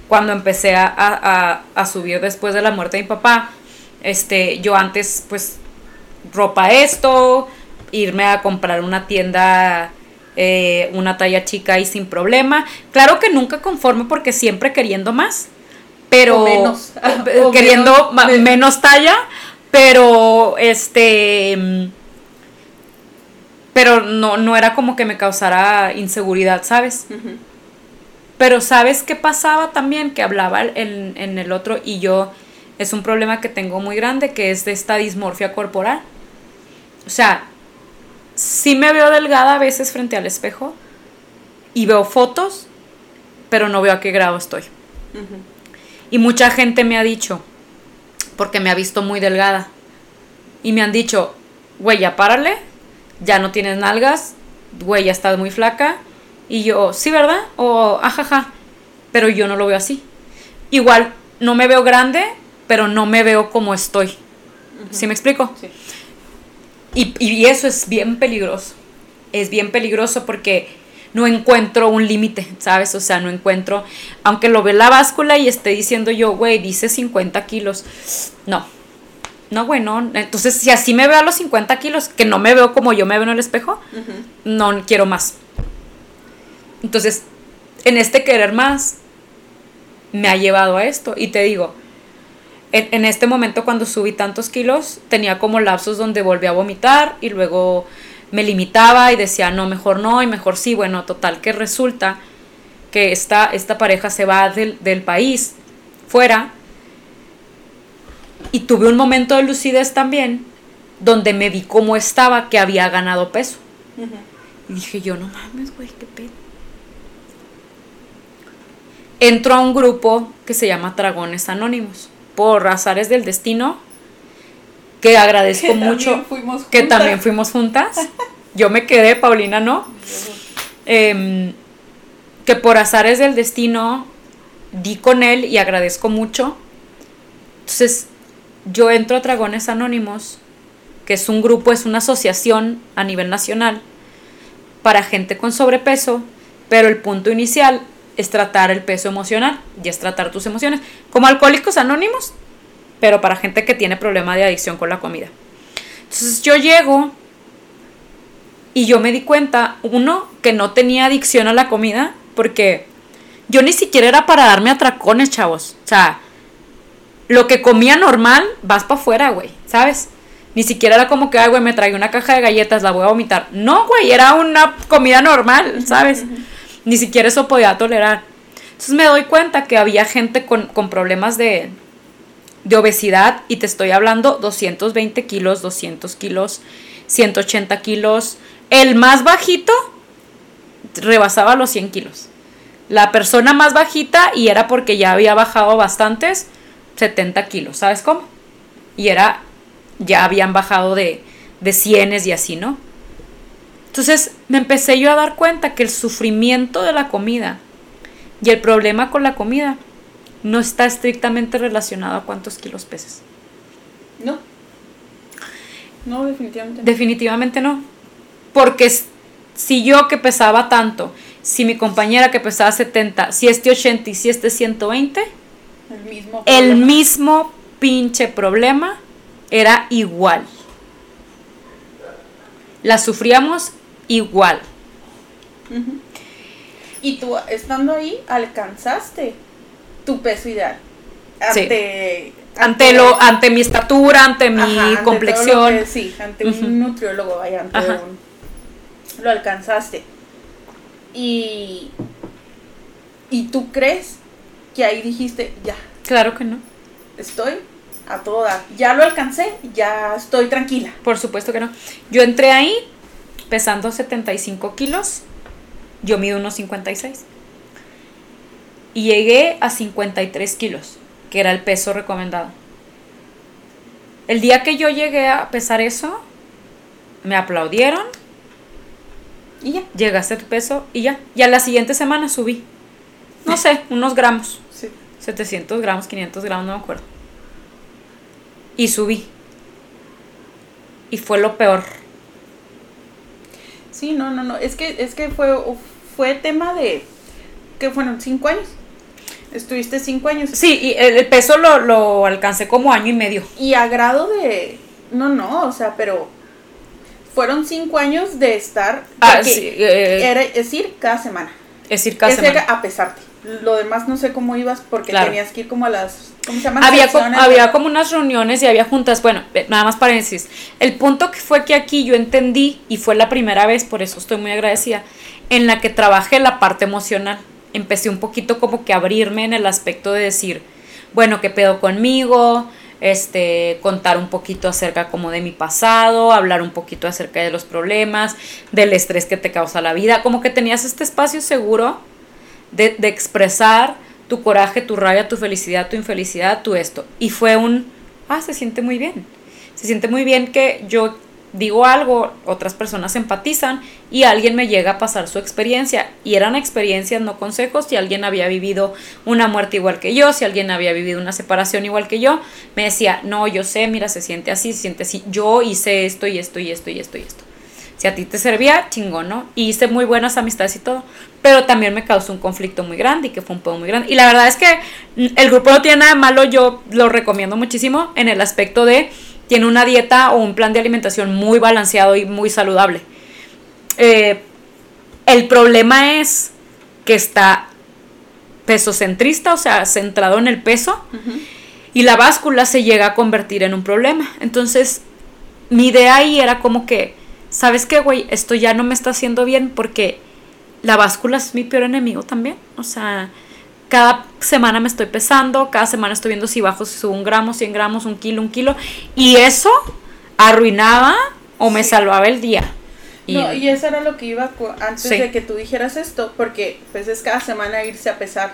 cuando empecé a, a subir después de la muerte de mi papá, este, yo antes pues ropa esto, irme a comprar una tienda eh, una talla chica y sin problema. Claro que nunca conforme porque siempre queriendo más, pero menos. [laughs] queriendo menos, talla, pero este pero no, no era como que me causara inseguridad, ¿sabes? Pero ¿sabes qué pasaba también? Que hablaba en, en, el otro y yo, es un problema que tengo muy grande, que es de esta dismorfia corporal. O sea, sí me veo delgada a veces frente al espejo y veo fotos, pero no veo a qué grado estoy. Y mucha gente me ha dicho, porque me ha visto muy delgada, y me han dicho, güey, ya párale, ya no tienes nalgas, güey, ya estás muy flaca. Y yo, sí, ¿verdad? O, ajaja, pero yo no lo veo así. Igual, no me veo grande, pero no me veo como estoy. ¿Sí me explico? Sí. Y, eso es bien peligroso. Es bien peligroso porque no encuentro un límite, ¿sabes? O sea, no encuentro, aunque lo ve la báscula y esté diciendo yo, güey, dice 50 kilos. No, no, güey, no. Entonces, si así me veo a los 50 kilos, que no me veo como yo me veo en el espejo, no quiero más. Entonces, en este querer más, me ha llevado a esto. Y te digo, en, este momento cuando subí tantos kilos, tenía como lapsos donde volví a vomitar y luego me limitaba y decía, no, mejor no y mejor sí. Bueno, total que resulta que esta, esta pareja se va del, país fuera y tuve un momento de lucidez también donde me vi cómo estaba, que había ganado peso. Y dije yo, no mames, güey, qué pedo. Entro a un grupo que se llama Dragones Anónimos por azares del destino, que agradezco mucho, que también fuimos juntas. Yo me quedé, Paulina no. Em, que por azares del destino di con él y agradezco mucho. Entonces, yo entro a Dragones Anónimos, que es un grupo, es una asociación a nivel nacional para gente con sobrepeso, pero el punto inicial es tratar el peso emocional y es tratar tus emociones. Como alcohólicos anónimos, pero para gente que tiene problema de adicción con la comida. Entonces yo llego y yo me di cuenta, uno, que no tenía adicción a la comida, porque yo ni siquiera era para darme atracones, chavos. O sea, lo que comía normal, vas para afuera, güey, ¿sabes? Ni siquiera era como que, ay, güey, me trae una caja de galletas, la voy a vomitar. No, güey, era una comida normal, ¿sabes? Ni siquiera eso podía tolerar. Entonces me doy cuenta que había gente con, problemas de, de obesidad y te estoy hablando 220 kilos, 200 kilos, 180 kilos. El más bajito rebasaba los 100 kilos. La persona más bajita, y era porque ya había bajado bastantes, 70 kilos, ¿sabes cómo? Y era, ya habían bajado de, de cienes y así, ¿no? Entonces me empecé yo a dar cuenta que el sufrimiento de la comida y el problema con la comida no está estrictamente relacionado a cuántos kilos peses. No. No, definitivamente no. Definitivamente no. Porque si yo que pesaba tanto, si mi compañera que pesaba 70, si este 80 y si este 120, el mismo, el mismo pinche problema era igual. La sufríamos igual. Y tú, estando ahí, alcanzaste tu peso ideal. Ante, ante, lo, ante mi estatura, ante mi complexión. sí, ante un nutriólogo, vaya, ante un, lo alcanzaste. Y, y tú crees que ahí dijiste, ya. Claro que no. Estoy a toda. Ya lo alcancé, ya estoy tranquila. Por supuesto que no. Yo entré ahí pesando 75 kilos. Yo mido unos 56. Y llegué a 53 kilos, que era el peso recomendado. El día que yo llegué a pesar eso, me aplaudieron. Y ya. Llegaste a tu peso y ya. Y a la siguiente semana subí. No sé, [laughs] unos gramos. 700 gramos, 500 gramos, no me acuerdo. Y subí. Y fue lo peor. Sí, no, no, no. Es que, es que fue, fue tema de. que fueron cinco años. Estuviste cinco años. Sí, y el, peso lo, lo alcancé como año y medio. Y a grado de. No, no, o sea, pero fueron cinco años de estar. Ah, sí, eh, era, es decir, cada semana. Es decir, cada semana. a pesarte. Lo demás no sé cómo ibas porque tenías que ir como a las... ¿Cómo se llama? Había, había como unas reuniones y había juntas. Bueno, nada más paréntesis. El punto que fue que aquí yo entendí, y fue la primera vez, por eso estoy muy agradecida, en la que trabajé la parte emocional. Empecé un poquito como que a abrirme en el aspecto de decir, bueno, ¿qué pedo conmigo? este, contar un poquito acerca como de mi pasado, hablar un poquito acerca de los problemas, del estrés que te causa la vida, como que tenías este espacio seguro de, de expresar tu coraje, tu rabia, tu felicidad, tu infelicidad, tu esto. Y fue un, ah, se siente muy bien. Se siente muy bien que yo digo algo, otras personas empatizan y alguien me llega a pasar su experiencia. Y eran experiencias, no consejos. Si alguien había vivido una muerte igual que yo, si alguien había vivido una separación igual que yo, me decía, no, yo sé, mira, se siente así, se siente así. Yo hice esto y esto y esto y esto y esto. Si a ti te servía, chingón, ¿no? Y hice muy buenas amistades y todo. Pero también me causó un conflicto muy grande y que fue un poco muy grande. Y la verdad es que mm, el grupo no tiene nada de malo, yo lo recomiendo muchísimo en el aspecto de tiene una dieta o un plan de alimentación muy balanceado y muy saludable. Eh, el problema es que está pesocentrista, o sea, centrado en el peso, y la báscula se llega a convertir en un problema. Entonces, mi idea ahí era como que, ¿sabes qué, güey? Esto ya no me está haciendo bien porque la báscula es mi peor enemigo también. O sea, cada semana me estoy pesando, cada semana estoy viendo si bajo, si subo un gramo, 100 gramos, un kilo, un kilo. Y eso arruinaba o me salvaba el día. Y, no, y eso era lo que iba antes de que tú dijeras esto, porque pues es cada semana irse a pesar.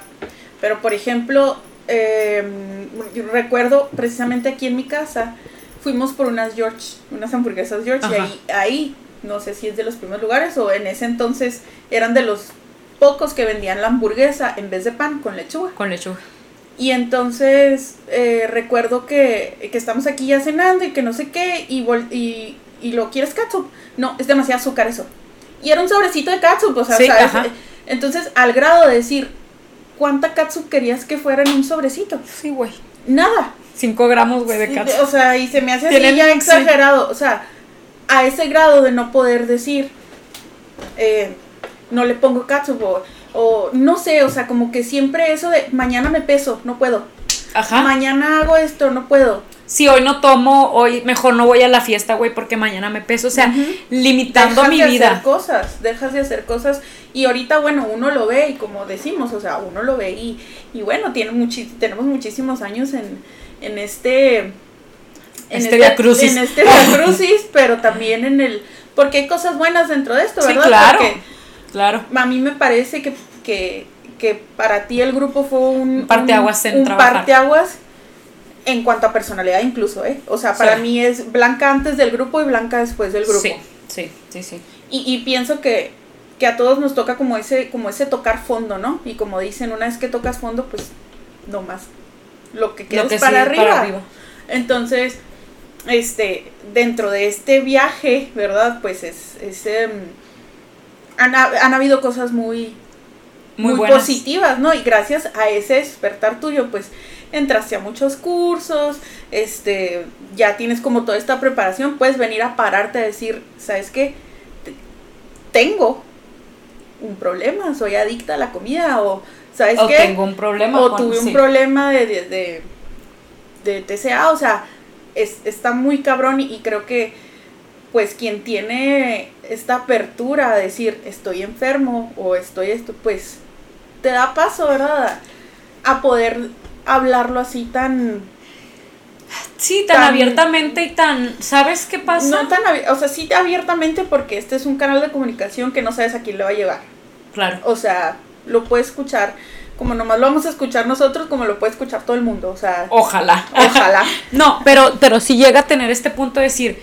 Pero por ejemplo, em, recuerdo precisamente aquí en mi casa, fuimos por unas George, unas hamburguesas George, y ahí, ahí, no sé si es de los primeros lugares o en ese entonces eran de los pocos que vendían la hamburguesa en vez de pan con lechuga. Con lechuga. Y entonces eh, recuerdo que, que, estamos aquí ya cenando y que no sé qué, y, y, y lo quieres catsup. No, es demasiado azúcar eso. Y era un sobrecito de catsup, o sea, ¿sabes? Entonces, al grado de decir, ¿cuánta catsup querías que fuera en un sobrecito? Sí, güey. Nada. 5 gramos, güey, de catsup. o sea, y se me hace así ya exagerado. O sea, a ese grado de no poder decir, eh, no le pongo catsup o, no sé, o sea, como que siempre eso de mañana me peso, no puedo. Ajá. Mañana hago esto, no puedo. Si hoy no tomo, hoy mejor no voy a la fiesta, güey, porque mañana me peso. O sea, limitando mi vida. Hacer cosas, dejas de hacer cosas. Y ahorita, bueno, uno lo ve y como decimos, o sea, uno lo ve y, y bueno, tiene tenemos muchísimos años en, en este... En este, este crucis. En este crucis, [laughs] pero también en el... Porque hay cosas buenas dentro de esto, ¿verdad? claro. claro. A mí me parece que, que que para ti el grupo fue un parteaguas en un parteaguas en cuanto a personalidad incluso, ¿eh? O sea, para mí es Blanca antes del grupo y Blanca después del grupo. Sí, sí, sí, sí. Y, pienso que, que a todos nos toca como ese, como ese tocar fondo, ¿no? Y como dicen, una vez que tocas fondo, pues no más. Lo que queda es para, arriba. Entonces, este, dentro de este viaje, ¿verdad? Pues es, es em, han, han habido cosas muy, muy, positivas, ¿no? Y gracias a ese despertar tuyo, pues entraste a muchos cursos, este, ya tienes como toda esta preparación, puedes venir a pararte a decir, ¿sabes qué? Tengo un problema, soy adicta a la comida o, ¿sabes o qué? tengo un problema. O tuve un problema de, de, de, TCA, o sea, es, está muy cabrón y creo que pues quien tiene esta apertura a decir estoy enfermo o estoy esto, pues te da paso, ¿verdad? A poder hablarlo así tan... Sí, tan, abiertamente y tan... ¿Sabes qué pasa? No tan o sea, sí abiertamente porque este es un canal de comunicación que no sabes a quién le va a llevar. Claro. O sea, lo puede escuchar como nomás lo vamos a escuchar nosotros, como lo puede escuchar todo el mundo, o sea... Ojalá. Ojalá. [laughs] no, pero, pero si llega a tener este punto de decir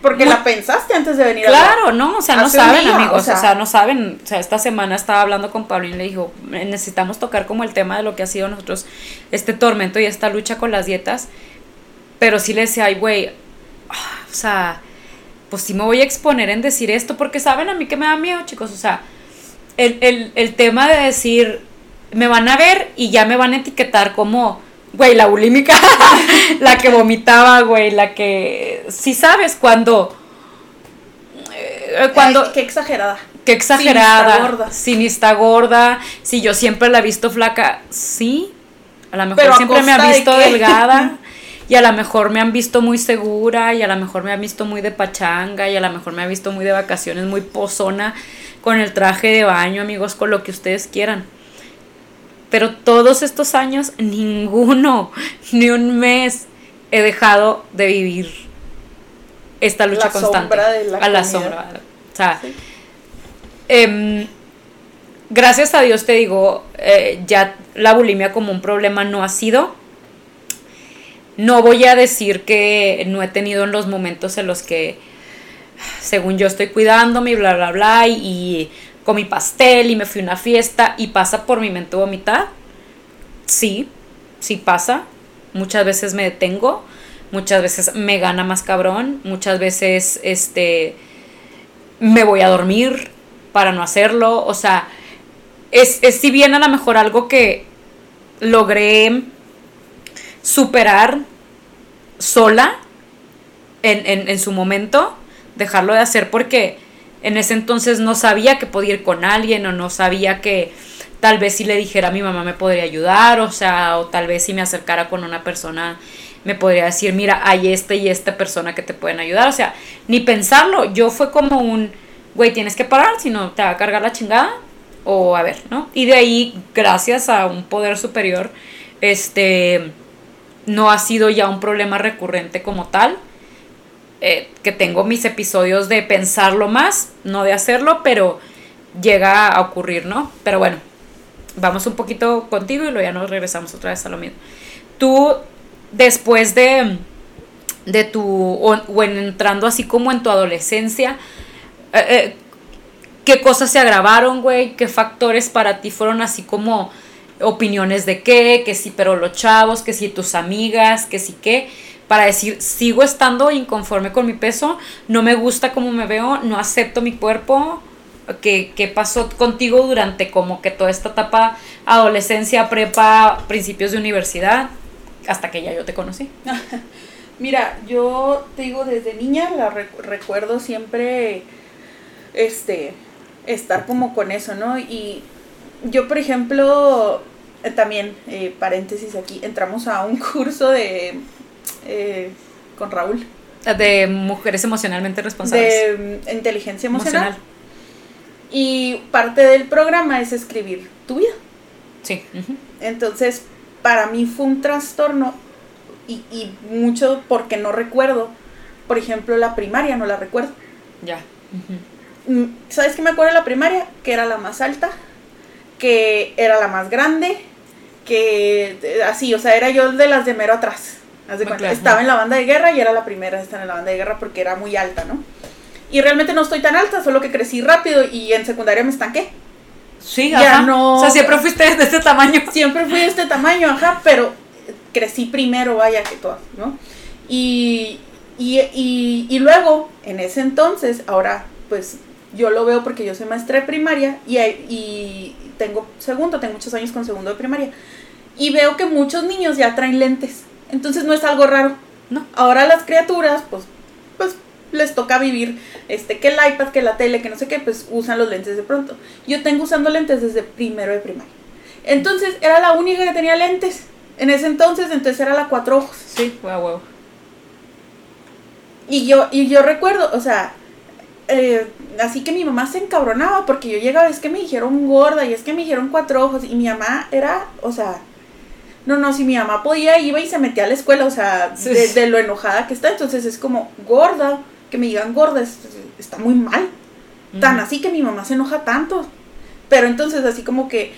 porque la pensaste antes de venir Claro, no, o sea, no saben, amigos, o sea, no saben. O sea, esta semana estaba hablando con Pablo y le dijo, necesitamos tocar como el tema de lo que ha sido nosotros este tormento y esta lucha con las dietas. Pero sí le decía, ay, güey, ah, o sea, pues sí me voy a exponer en decir esto, porque saben a mí que me da miedo, chicos, o sea, el, el, el tema de decir, me van a ver y ya me van a etiquetar como Güey, la bulímica, [laughs] la que vomitaba, güey, la que... Si sabes cuando... Eh, cuando... qué exagerada. Qué exagerada. Si gorda. Si está gorda. Si yo siempre la he visto flaca. Sí. A lo mejor siempre me ha visto delgada. [laughs] y a lo mejor me han visto muy segura. Y a lo mejor me han visto muy de pachanga. Y a lo mejor me ha visto muy de vacaciones, muy pozona. Con el traje de baño, amigos, con lo que ustedes quieran. Pero todos estos años, [laughs] ninguno, ni un mes he dejado de vivir esta lucha constante. a la sombra. O sea, em, gracias a Dios te digo, eh, ya la bulimia como un problema no ha sido. No voy a decir que no he tenido en los momentos en los que, según yo estoy cuidándome y bla, bla, bla, y mi pastel y me fui a una fiesta y pasa por mi mente vomitar. Sí, sí pasa. Muchas veces me detengo, muchas veces me gana más cabrón, muchas veces este me voy a dormir para no hacerlo, o sea, es, si bien a lo mejor algo que logré superar sola en, en su momento, dejarlo de hacer porque en ese entonces no sabía que podía ir con alguien o no sabía que tal vez si le dijera a mi mamá me podría ayudar, o sea, o tal vez si me acercara con una persona me podría decir, mira, hay este y esta persona que te pueden ayudar, o sea, ni pensarlo, yo fue como un, güey, tienes que parar, si no te va a cargar la chingada, o a ver, ¿no? Y de ahí, gracias a un poder superior, este, no ha sido ya un problema recurrente como tal, eh, que tengo mis episodios de pensarlo más, no de hacerlo, pero llega a ocurrir, ¿no? Pero bueno, vamos un poquito contigo y luego ya nos regresamos otra vez a lo mismo. Tú, después de, de tu, o, entrando así como en tu adolescencia, eh, eh, ¿qué cosas se agravaron, güey? ¿Qué factores para ti fueron así como opiniones de qué? Que sí, pero los chavos, que sí, tus amigas, que sí, qué para decir, sigo estando inconforme con mi peso, no me gusta cómo me veo, no acepto mi cuerpo. ¿Qué, pasó contigo durante como que toda esta etapa, adolescencia, prepa, principios de universidad, hasta que ya yo te conocí? [laughs] Mira, yo te digo, desde niña la recuerdo siempre, este, estar como con eso, ¿no? Y yo, por ejemplo, también, eh, paréntesis aquí, entramos a un [laughs] curso de... Eh, con Raúl. De mujeres emocionalmente responsables. De mm, inteligencia emocional. Y parte del programa es escribir tu vida. Sí. Entonces, para mí fue un trastorno y, y, mucho porque no recuerdo. Por ejemplo, la primaria no la recuerdo. Ya. Mm, ¿Sabes qué me acuerdo de la primaria? Que era la más alta, que era la más grande, que eh, así, o sea, era yo de las de mero atrás. Estaba en la banda de guerra y era la primera en estar en la banda de guerra porque era muy alta, ¿no? Y realmente no estoy tan alta, solo que crecí rápido y en secundaria me estanqué. Sí, ya no. O sea, siempre fuiste de este tamaño. [laughs] Siempre fui de este tamaño, ajá, pero crecí primero, vaya que todas, ¿no? Y, y, y, y luego, en ese entonces, ahora, pues yo lo veo porque yo soy maestra de primaria y, y tengo segundo, tengo muchos años con segundo de primaria. Y veo que muchos niños ya traen lentes. Entonces no es algo raro. No. Ahora las criaturas, pues, pues les toca vivir, este, que el iPad, que la tele, que no sé qué, pues usan los lentes de pronto. Yo tengo usando lentes desde primero de primaria. Entonces era la única que tenía lentes. En ese entonces, entonces era la cuatro ojos. Sí, wow, wow. Y yo, y yo recuerdo, o sea, eh, así que mi mamá se encabronaba porque yo llegaba, es que me dijeron gorda y es que me dijeron cuatro ojos y mi mamá era, o sea, no, no, si mi mamá podía, iba y se metía a la escuela, o sea, de, lo enojada que está, entonces es como gorda, que me digan gorda, está muy mal. Tan así que mi mamá se enoja tanto. Pero entonces así como que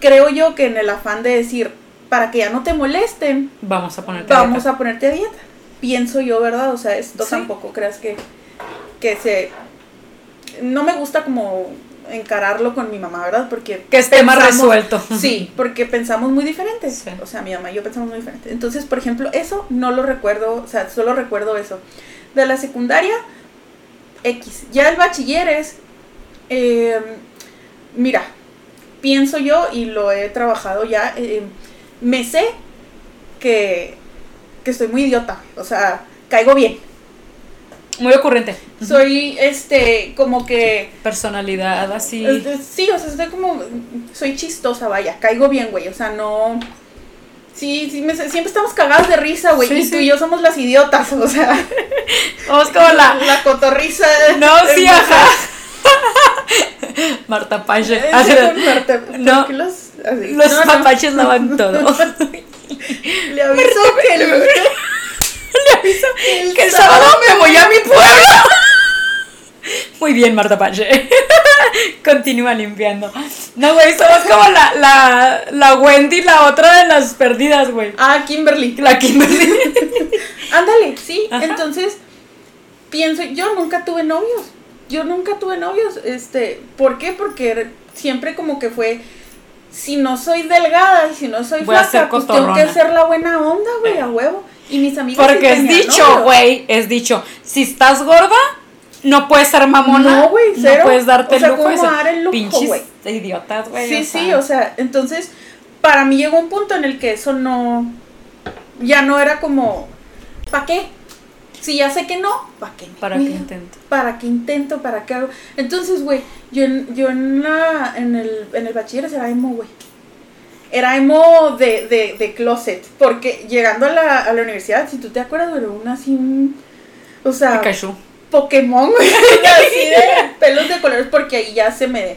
creo yo que en el afán de decir, para que ya no te molesten, vamos a ponerte vamos a, dieta. a ponerte a dieta. Pienso yo, ¿verdad? O sea, esto tampoco creas que, que se... No me gusta como encararlo con mi mamá, ¿verdad? Porque... Que esté más resuelto. Sí, porque pensamos muy diferente. O sea, mi mamá y yo pensamos muy diferente. Entonces, por ejemplo, eso no lo recuerdo, o sea, solo recuerdo eso. De la secundaria, X. Ya el bachiller es... Em, mira, pienso yo y lo he trabajado ya, em, me sé que, que estoy muy idiota, o sea, caigo bien. Muy ocurrente. Soy, este, como que... Personalidad así. Sí, o sea, estoy como... Soy chistosa, vaya. Caigo bien, güey. O sea, no... Sí, sí, siempre estamos cagados de risa, güey. y tú y yo somos las idiotas, o sea. [laughs] Vamos como la... [laughs] La cotorriza. No, sí, ajá. [laughs] Marta Pache. Marta, no, los, los no, papaches lavan todo. Le aviso que el... que el sábado me voy a mi pueblo. [laughs] Muy bien, Marta Pache. [laughs] Continúa limpiando. No, güey, somos como la, la, la Wendy, la otra de las perdidas, güey. Ah, Kimberly. La Kimberly. [laughs] Ándale, sí. Entonces, pienso, yo nunca tuve novios. Yo nunca tuve novios. Este, ¿por qué? Porque siempre como que fue si no soy delgada y si no soy flaca, pues tengo que hacer la buena onda, güey, a huevo. Y mis amigas Porque es dicho, güey, es dicho, si estás gorda, no puedes ser mamona. No, güey. No puedes darte o sea, lujo. ¿cómo dar el lujo, Pinches güey? idiotas, güey. Sí, o sí, sea. o sea, entonces, para mí llegó un punto en el que eso no, ya no era como, ¿para qué? Si ya sé que no, ¿para qué? ¿Para qué intento? ¿Para qué intento? ¿Para qué hago? Entonces, güey, yo, en- yo en, la, en, el, en el bachiller era emo, güey. Era emo de, de, de closet. Porque llegando a la, a la universidad, si tú te acuerdas, era una así, un, o sea, Pikachu. Pokémon, güey. [laughs] [laughs] así de pelos de colores, porque ahí ya se me.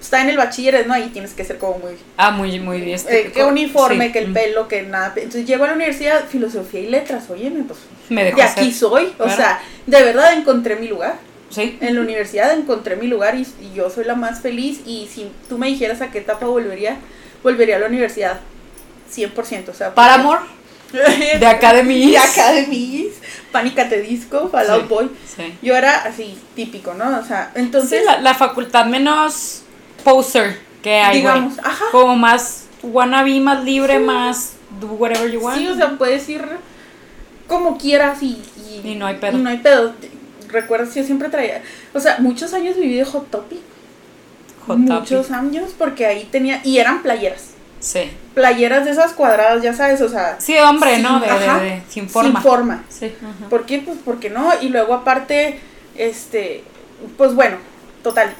Está en el bachiller, ¿no? Ahí tienes que ser como muy. Ah, muy, muy este. eh, que uniforme, sí. que el Mm. pelo, que nada. Entonces llego a la universidad, filosofía y letras. Óyeme, pues. Me dejó De aquí soy. O sea, de verdad encontré mi lugar. Sí. En la universidad encontré mi lugar y, y yo soy la más feliz. Y si tú me dijeras a qué etapa volvería, volvería a la universidad. 100%. O sea, Para amor. De [laughs] Academy. de Academies, Pánicate Disco, Fallout Sí. Boy. Sí. Yo era así, típico, ¿no? O sea, Sí, entonces, la, la facultad menos poser que hay, digamos, ajá. Como más wannabe, más libre, más do whatever you want. Sí, o sea, puedes ir como quieras y, y, Y no hay pedo. y no hay pedo. Recuerdas, yo siempre traía, o sea, muchos años viví de Hot Topic. Hot muchos topic. años, porque ahí tenía, y eran playeras. Sí. Playeras de esas cuadradas, ya sabes, o sea, Sí, hombre, Sin- ¿no? De, ajá, de- sin forma. sin forma. Sí. ajá. ¿Por qué? Pues porque no. Y luego aparte, este, pues bueno, total.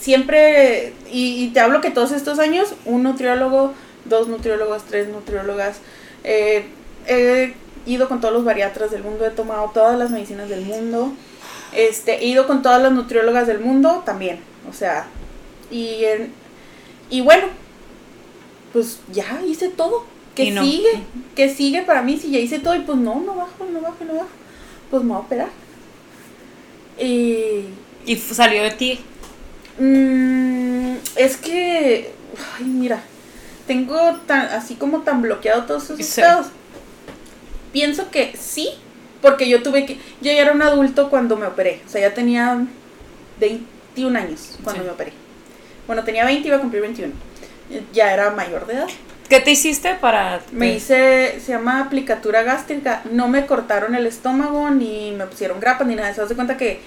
siempre, y, te hablo que todos estos años, un nutriólogo, dos nutriólogos, tres nutriólogas, eh, he ido con todos los bariatras del mundo, he tomado todas las medicinas del mundo, este, he ido con todas las nutriólogas del mundo también, o sea, y, y bueno, pues ya hice todo. Que sigue, que sigue para mí, si ya hice todo y pues no, no bajo, no bajo, no bajo, pues me voy a operar. Y, ¿Y salió de ti? Mm, es que, ay, mira, tengo tan, así como tan bloqueado todos esos estados. Pienso que sí, porque yo tuve que, yo ya era un adulto cuando me operé, o sea, ya tenía 21 años cuando me operé. Bueno, tenía 20 y iba a cumplir 21. Ya era mayor de edad. ¿Qué te hiciste para...? Me hice, se llama aplicatura gástrica. No me cortaron el estómago, ni me pusieron grapas, ni nada. Se hace cuenta que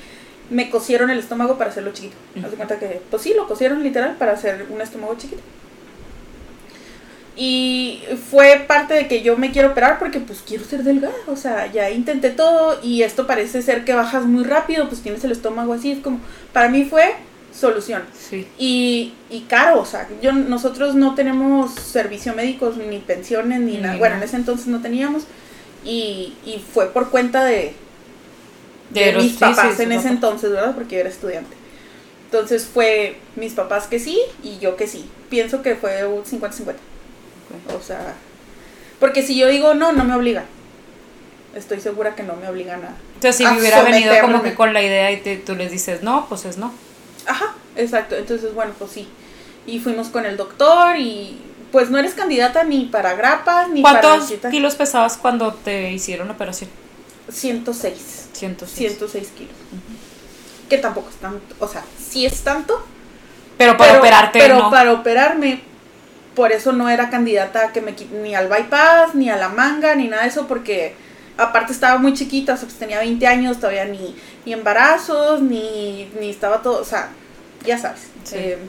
me cosieron el estómago para hacerlo chiquito. Haz de cuenta que, pues sí, lo cosieron literal para hacer un estómago chiquito. Y fue parte de que yo me quiero operar porque pues quiero ser delgada, o sea, ya intenté todo y esto parece ser que bajas muy rápido, pues tienes el estómago así, es como, para mí fue solución. Sí. Y, y caro, o sea, yo, nosotros no tenemos servicio médico ni pensiones ni, nada, bueno, en ese entonces no teníamos y, y fue por cuenta de, de, mis papás en ese entonces, ¿verdad? Porque yo era estudiante. Entonces fue mis papás que sí y yo que sí. Pienso que fue un 50-50. O sea, porque si yo digo no, no me obligan. Estoy segura que no me obligan a. Entonces, si me hubiera venido como que con la idea y te, tú les dices no, pues es no. Ajá, exacto. Entonces, bueno, pues sí. Y fuimos con el doctor y pues no eres candidata ni para grapas ni para. ¿Cuántos kilos pesabas cuando te hicieron la operación? 106. 106. 106 kilos. Que tampoco es tanto. O sea, sí es tanto. Pero para operarte. Pero para operarme, por eso no era candidata a que me ni al bypass, ni a la manga, ni nada de eso, porque aparte estaba muy chiquita, o sea, pues tenía 20 años, todavía ni, ni embarazos, ni, ni estaba todo, o sea, ya sabes. Eh,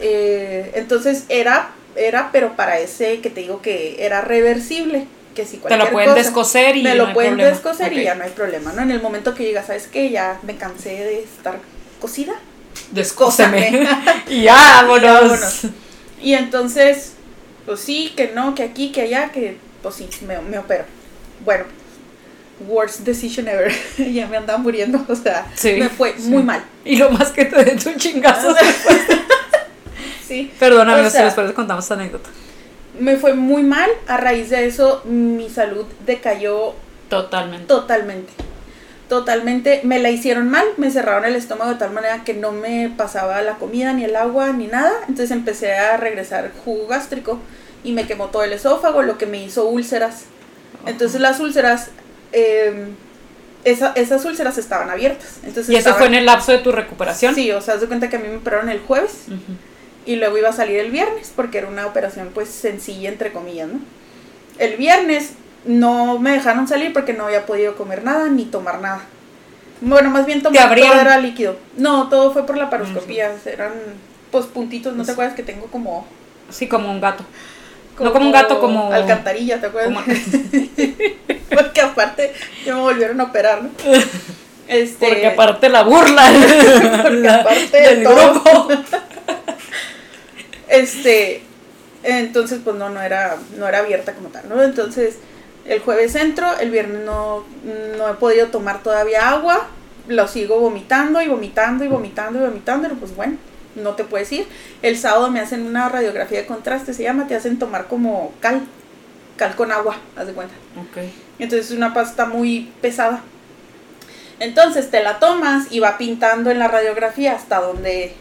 eh, entonces era, era, pero para ese que te digo que era reversible. Que si te lo pueden descoser y me lo pueden descoser y ya no hay problema, ¿no? En el momento que llega, ¿sabes qué? Ya me cansé de estar cocida. Descóseme. [laughs] [laughs] y ya, vámonos. Y entonces, pues sí, que no, que aquí, que allá, que pues sí, me, me opero. Bueno, worst decision ever. [laughs] ya me andaba muriendo, o sea, me fue muy mal. Y lo más que te den un chingazo [laughs] sí. Perdón, amigos, si después les contamos esta anécdota. Me fue muy mal, a raíz de eso mi salud decayó totalmente. Totalmente totalmente, me la hicieron mal, me cerraron el estómago de tal manera que no me pasaba la comida, ni el agua, ni nada. Entonces empecé a regresar jugo gástrico y me quemó todo el esófago, lo que me hizo úlceras. Entonces las úlceras, eh, esas úlceras estaban abiertas. Entonces ¿Y eso fue en el lapso de tu recuperación? Sí, o sea, haz de cuenta que a mí me operaron el jueves y luego iba a salir el viernes porque era una operación pues sencilla, entre comillas, ¿no? El viernes no me dejaron salir porque no había podido comer nada ni tomar nada. Bueno, más bien tomar todo era líquido. No, todo fue por la paroscopía. Eran pues puntitos, ¿no te acuerdas que tengo como... Sí, como un gato. no como un gato, como... Alcantarilla, ¿te acuerdas? [laughs] porque aparte ya me volvieron a operar, ¿no? [laughs] Este... Porque aparte la burla. [laughs] porque aparte del todo. este... Entonces, pues no, no era, no era abierta como tal, ¿no? Entonces el jueves entro, el viernes no, no he podido tomar todavía agua, lo sigo vomitando y vomitando y vomitando y vomitando, pero pues bueno, no te puedes ir. El sábado me hacen una radiografía de contraste, se llama, te hacen tomar como cal, cal con agua, haz de cuenta. Okay. Entonces es una pasta muy pesada. Entonces te la tomas y va pintando en la radiografía hasta donde,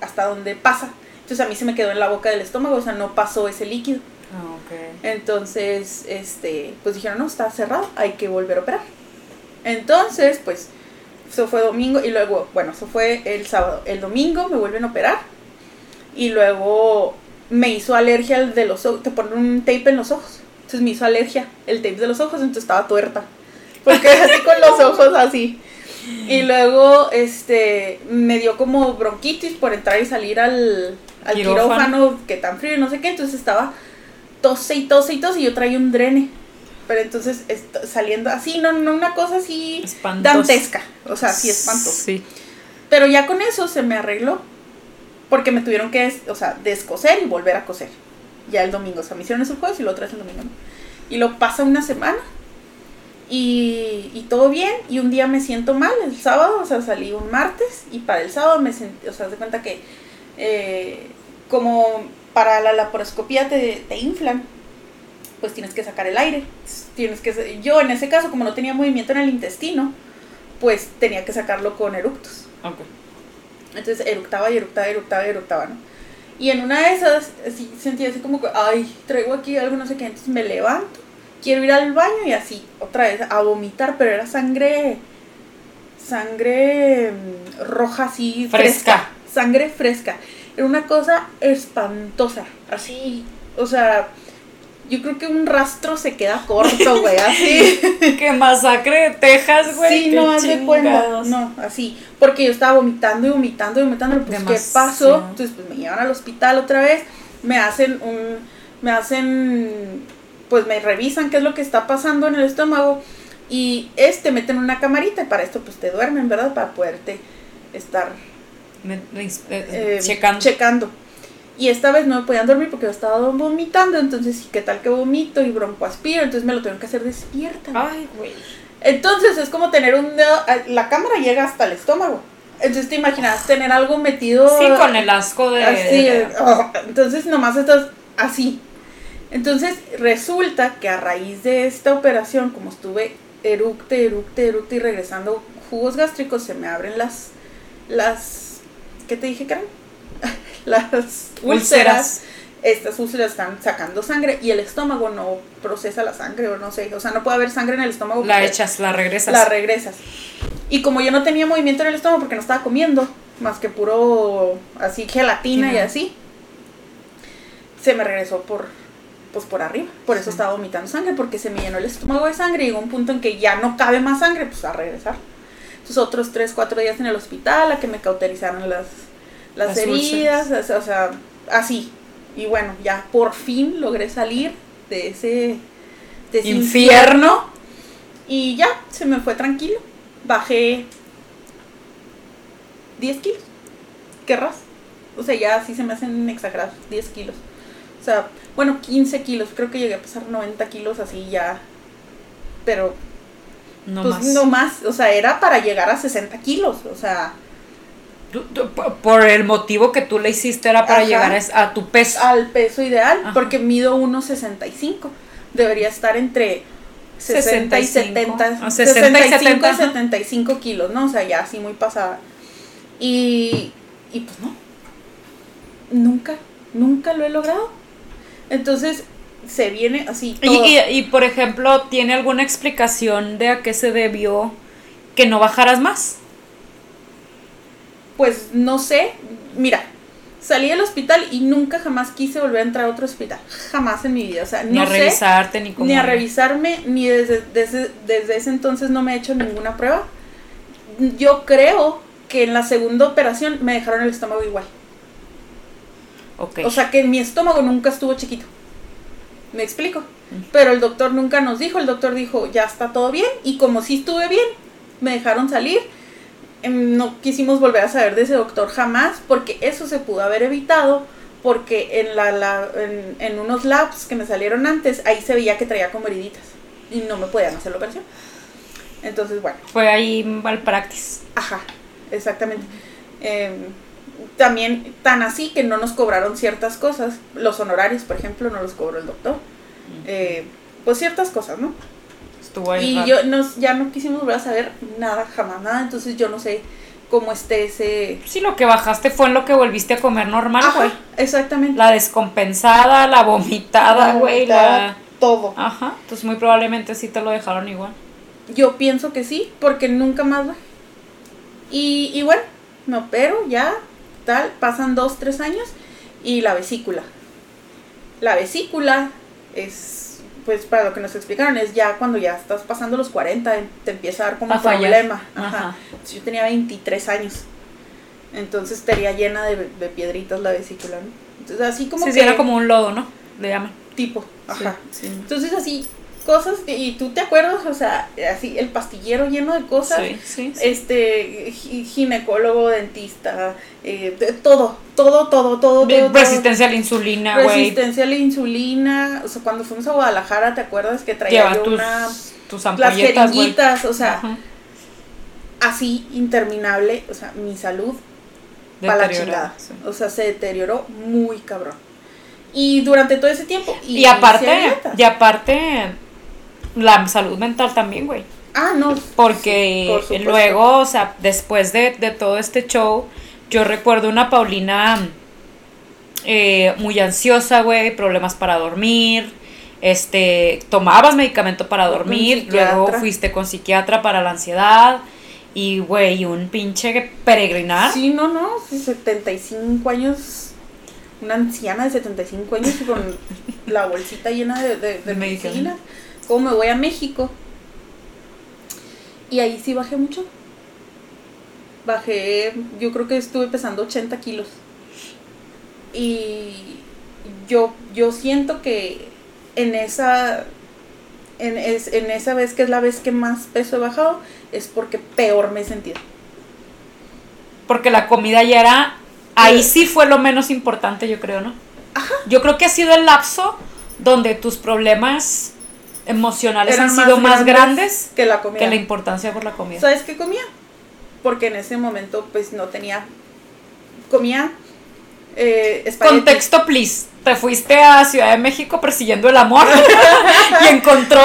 hasta donde pasa. Entonces a mí se me quedó en la boca del estómago, o sea, no pasó ese líquido. Ah, Entonces, este, pues dijeron, no, está cerrado, hay que volver a operar. Entonces, pues, eso fue domingo y luego, bueno, eso fue el sábado. El domingo me vuelven a operar y luego me hizo alergia el de los ojos, te ponen un tape en los ojos. Entonces me hizo alergia el tape de los ojos, entonces estaba tuerta. Porque [laughs] así con los ojos así. Y luego, este, me dio como bronquitis por entrar y salir al, al quirófano, que tan frío y no sé qué, entonces estaba tose y tose y tose y yo traía un drene. Pero entonces saliendo así, no, no una cosa así dantesca. O sea, sí espantoso. Sí. pero ya con eso se me arregló. Porque me tuvieron que, o sea, descoser y volver a coser. Ya el domingo. O sea, me hicieron eso el jueves y lo otra vez el domingo. Y lo pasa una semana. Y, y, todo bien. Y un día me siento mal, el sábado, o sea, salí un martes. Y para el sábado me sentí, o sea, de cuenta que eh, como para la laparoscopía te, te inflan pues tienes que sacar el aire. Tienes que yo en ese caso como no tenía movimiento en el intestino, pues tenía que sacarlo con eructos. Entonces eructaba y eructaba y eructaba y eructaba, ¿no? Y en una de esas así, sentía así como que, ay, traigo aquí algo, no sé qué, entonces me levanto, quiero ir al baño y así, otra vez, a vomitar, pero era sangre, sangre mm, roja así, fresca. sangre fresca. Era una cosa espantosa, así, o sea, yo creo que un rastro se queda corto, [laughs] güey, así. que masacre de Texas, güey. Sí, no, hace cuenta. No, así. Porque yo estaba vomitando y vomitando y vomitando. Pues, ¿qué pasó? Entonces, pues me llevan al hospital otra vez. Me hacen un. Me hacen. Pues me revisan qué es lo que está pasando en el estómago. Y este meten una camarita y para esto, pues te duermen, ¿verdad? Para poderte estar. Eh, eh, checando. checando. Y esta vez no me podían dormir porque yo estaba vomitando. Entonces, ¿qué tal que vomito y broncoaspiro? Entonces me lo tengo que hacer despierta. Ay, güey. Entonces es como tener un dedo. La cámara llega hasta el estómago. Entonces te imaginas tener algo metido. Sí, con el asco de. Así. Oh, entonces nomás estás así. Entonces resulta que a raíz de esta operación, como estuve eructe, eructe, eructe y regresando jugos gástricos, se me abren las. las ¿Qué te dije, Karen? [laughs] las úlceras, estas úlceras están sacando sangre y el estómago no procesa la sangre o no sé, o sea, no puede haber sangre en el estómago. La echas, la regresas. La regresas. Y como yo no tenía movimiento en el estómago porque no estaba comiendo, más que puro así gelatina y así, se me regresó por pues por arriba, por eso estaba vomitando sangre, porque se me llenó el estómago de sangre y llegó un punto en que ya no cabe más sangre, pues a regresar. Entonces otros 3, 4 días en el hospital a que me cauterizaron las, las, heridas, o sea, así. Y bueno, ya por fin logré salir de ese, infierno. Y ya, se me fue tranquilo. Bajé 10 kilos. ¿Querrás? O sea, ya así se me hacen exagerados, 10 kilos. O sea, bueno, 15 kilos. Creo que llegué a pasar 90 kilos así ya. Pero... No pues más. no más. O sea, era para llegar a 60 kilos. O sea, por el motivo que tú le hiciste era para llegar a, tu peso. Al peso ideal, porque mido 1,65. Debería estar entre 60 y 70. 65 y 75 kilos, ¿no? O sea, ya así muy pasada. Y, y pues no. Nunca, nunca lo he logrado. Entonces, se viene así. Todo. Y, y, por ejemplo, ¿tiene alguna explicación de a qué se debió que no bajaras más? pues no sé, mira, salí del hospital y nunca jamás quise volver a entrar a otro hospital, jamás en mi vida, o sea, ni a revisarte ni Ni a revisarme, ni desde, desde, ese entonces no me he hecho ninguna prueba. Yo creo que en la segunda operación me dejaron el estómago igual. Okay. O sea que mi estómago nunca estuvo chiquito. ¿Me explico? Pero el doctor nunca nos dijo, el doctor dijo, ya está todo bien, y como sí estuve bien, me dejaron salir Em, no quisimos volver a saber de ese doctor jamás porque eso se pudo haber evitado porque en, la, en, unos labs que me salieron antes, ahí se veía que traía como heriditas y no me podían hacer la operación. Entonces, bueno. Fue ahí mal practice. Ajá, exactamente. Em, también tan así que no nos cobraron ciertas cosas. Los honorarios, por ejemplo, no los cobró el doctor. Eh, pues ciertas cosas, ¿no? y yo nos, ya no quisimos volver a saber nada, jamás nada, entonces yo no sé cómo esté ese... Sí, lo que bajaste fue en lo que volviste a comer normal, güey. Exactamente. La descompensada, la vomitada, güey, la... Todo. Ajá, entonces muy probablemente sí te lo dejaron igual. Yo pienso que sí, porque nunca más va. Y, y bueno, me opero ya, tal, pasan dos, tres años y la vesícula. La vesícula es pues para lo que nos explicaron es ya cuando ya estás pasando los 40 te empieza a dar como un problema. Ajá. Yo tenía 23 años. Entonces estaría llena de, piedritas la vesícula, ¿no? Entonces así como sí, que... era como un lodo, ¿no? Le llaman. Tipo, ajá. Entonces así cosas y tú te acuerdas, o sea, así el pastillero lleno de cosas, este ginecólogo, dentista, eh, todo, todo, todo, todo, resistencia a la insulina, güey. Resistencia a la insulina, o sea, cuando fuimos a Guadalajara, ¿te acuerdas que traía yo una tus las jeringuitas, o sea, así interminable, o sea, mi salud para la chingada. O sea, se deterioró muy cabrón. Y durante todo ese tiempo. Y, aparte, y aparte, la salud mental también, güey. Ah, no. Porque luego, o sea, después de, todo este show, yo recuerdo una Paulina eh, muy ansiosa, güey, problemas para dormir. Este, tomabas medicamento para dormir, luego fuiste con psiquiatra para la ansiedad y, güey, un pinche peregrinar. Sí, no, no, 75 años una anciana de 75 años con la bolsita llena de, de, medicina. ¿Cómo me voy a México? Y ahí sí bajé mucho. Bajé, yo creo que estuve pesando 80 kilos. Y yo, yo siento que en esa, en, en esa vez que es la vez que más peso he bajado, es porque peor me he sentido. Porque la comida ya era Ahí sí fue lo menos importante, yo creo, ¿no? Ajá. Yo creo que ha sido el lapso donde tus problemas emocionales han sido más grandes, que la comida. Que la importancia por la comida. ¿Sabes qué comía? Porque en ese momento pues no tenía comía eh, Contexto, please. Te fuiste a Ciudad de México persiguiendo el amor [laughs] y encontró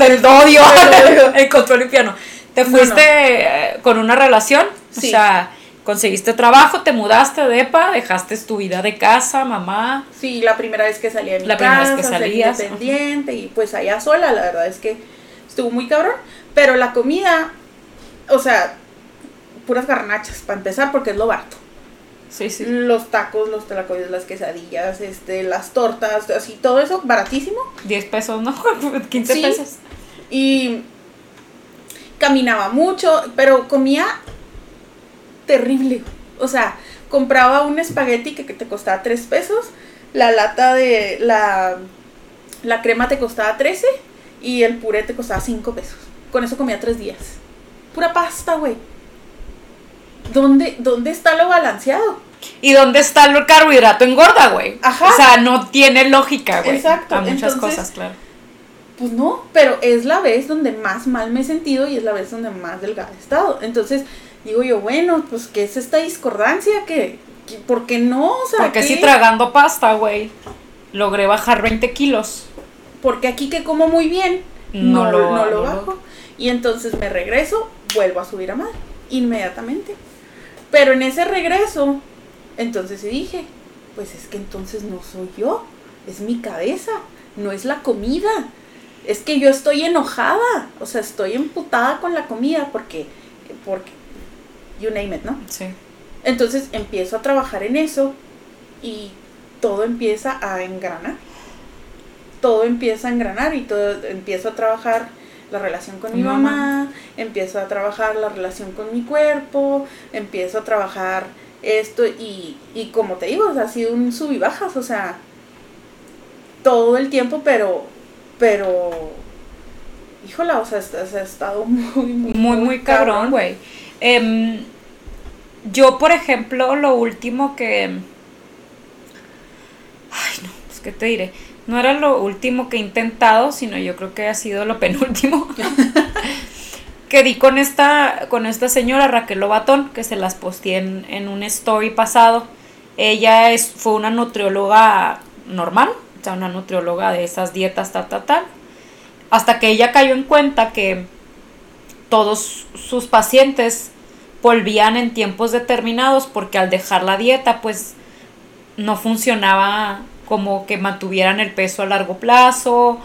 el odio, [laughs] encontró el piano. Te fuiste eh, con una relación, sí. o sea, conseguiste trabajo, te mudaste de EPA, dejaste tu vida de casa, mamá. Sí, la primera vez que salí de mi la primera vez que salías. independiente y pues allá sola, la verdad es que estuvo muy cabrón. Pero la comida, o sea, puras garnachas, para empezar, porque es lo barato. Sí, sí. Los tacos, los telacoyos, las quesadillas, este, las tortas, así, todo eso, baratísimo. 10 pesos, ¿no? [laughs] 15 pesos. Y caminaba mucho, pero comía terrible. O sea, compraba un espagueti que, te costaba 3 pesos, la lata de la, la crema te costaba 13 y el puré te costaba 5 pesos. Con eso comía 3 días. Pura pasta, güey. ¿Dónde, ¿Dónde está lo balanceado? ¿Y dónde está el carbohidrato engorda, güey? Ajá. O sea, no tiene lógica, güey. Exacto. A muchas cosas, claro. Pues no, pero es la vez donde más mal me he sentido y es la vez donde más delgada he estado. Entonces, digo yo, bueno, pues ¿qué es esta discordancia? que por qué no? O sea, Porque si tragando pasta, güey, logré bajar 20 kilos. Porque aquí que como muy bien, no, lo, no lo bajo. Y entonces me regreso, vuelvo a subir a madre, inmediatamente. Pero en ese regreso, entonces dije, pues es que entonces no soy yo, es mi cabeza, no es la comida. Es que yo estoy enojada, o sea, estoy emputada con la comida porque, porque you name it, ¿no? Sí. Entonces empiezo a trabajar en eso y todo empieza a engranar. Todo empieza a engranar y todo empiezo a trabajar la relación con mi mamá, empiezo a trabajar la relación con mi cuerpo, empiezo a trabajar esto y, y como te digo, ha sido un sub y bajas, o sea, todo el tiempo, pero, pero, híjola, o sea, ha estado muy, muy, muy, muy cabrón, güey. Em, yo, por ejemplo, lo último que... Ay, no, pues qué te diré. No era lo último que he intentado, sino yo creo que ha sido lo [laughs] penúltimo. [laughs] que di con esta, con esta señora Raquel Lobatón, que se las posteé en, un story pasado. Ella es, fue una nutrióloga normal, o sea, una nutrióloga de esas dietas, tal, tal, tal. Hasta que ella cayó en cuenta que todos sus pacientes volvían en tiempos determinados porque al dejar la dieta pues no funcionaba como que mantuvieran el peso a largo plazo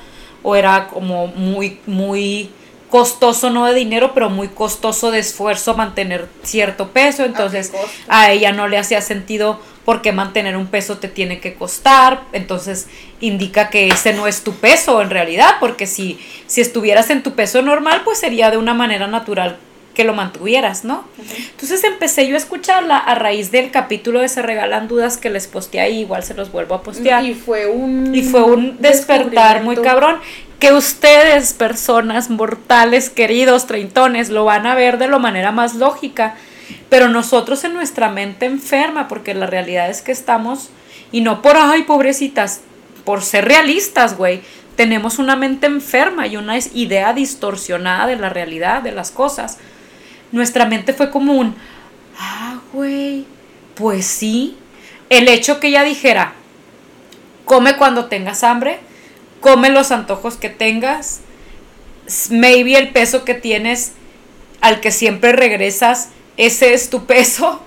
o era como muy muy costoso no de dinero pero muy costoso de esfuerzo mantener cierto peso. Entonces a ella no le hacía sentido porque mantener un peso te tiene que costar, entonces indica que ese no es tu peso en realidad, porque si, si estuvieras en tu peso normal, pues sería de una manera natural que lo mantuvieras, ¿no? Entonces empecé yo a escucharla a raíz del capítulo de Se Regalan Dudas que les posteé ahí, igual se los vuelvo a postear. Y fue un... Y fue un despertar muy cabrón. que ustedes, personas mortales, queridos, treintones, lo van a ver de la manera más lógica, pero nosotros en nuestra mente enferma, porque la realidad es que estamos, y no por, ay, pobrecitas, por ser realistas, güey, tenemos una mente enferma y una idea distorsionada de la realidad, de las cosas. Nuestra mente fue como un, ah, güey, pues sí. El hecho que ella dijera, come cuando tengas hambre, come los antojos que tengas, maybe el peso que tienes al que siempre regresas, ese es tu peso.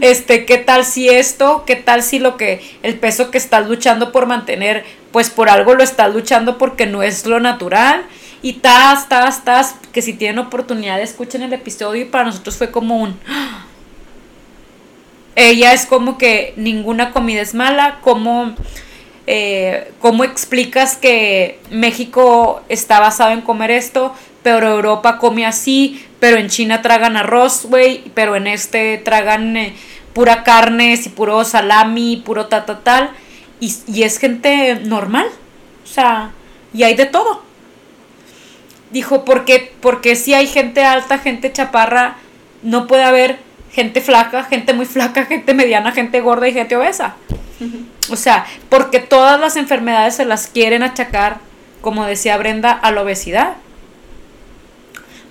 Este, ¿qué tal si esto? ¿Qué tal si lo que el peso que estás luchando por mantener, pues por algo lo estás luchando porque no es lo natural? Y tas, tas, tas, que si tienen oportunidad escuchen el episodio y para nosotros fue como un [gasps] ella es como que ninguna comida es mala, como eh, ¿cómo explicas que México está basado en comer esto, pero Europa come así, pero en China tragan arroz, güey, pero en este tragan eh, pura carne, y puro salami, puro ta, tal, y, y es gente normal, o sea, y hay de todo. Dijo, porque, porque si hay gente alta, gente chaparra, no puede haber gente flaca, gente muy flaca, [laughs] gente mediana, gente gorda y gente obesa. O sea, porque todas las enfermedades se las quieren achacar, como decía Brenda, a la obesidad.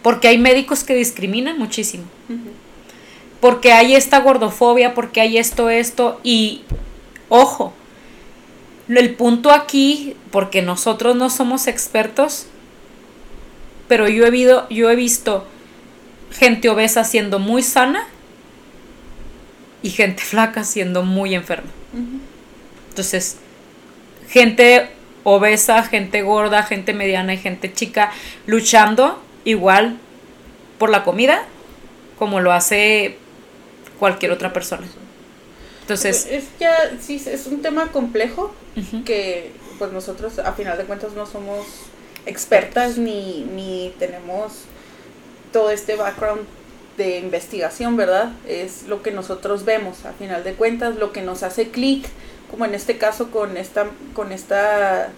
Porque hay médicos que discriminan muchísimo. Porque hay esta gordofobia, porque hay esto, esto. Y, ojo, el punto aquí, porque nosotros no somos expertos, pero yo he, yo he visto gente obesa siendo muy sana y gente flaca siendo muy enferma. Entonces, gente obesa, gente gorda, gente mediana y gente chica luchando igual por la comida como lo hace cualquier otra persona. Entonces, es que sí es un tema complejo que pues nosotros a final de cuentas no somos expertas ni, ni tenemos todo este background de investigación, ¿verdad? Es lo que nosotros vemos, a final de cuentas, lo que nos hace clic, como en este caso con esta, con esta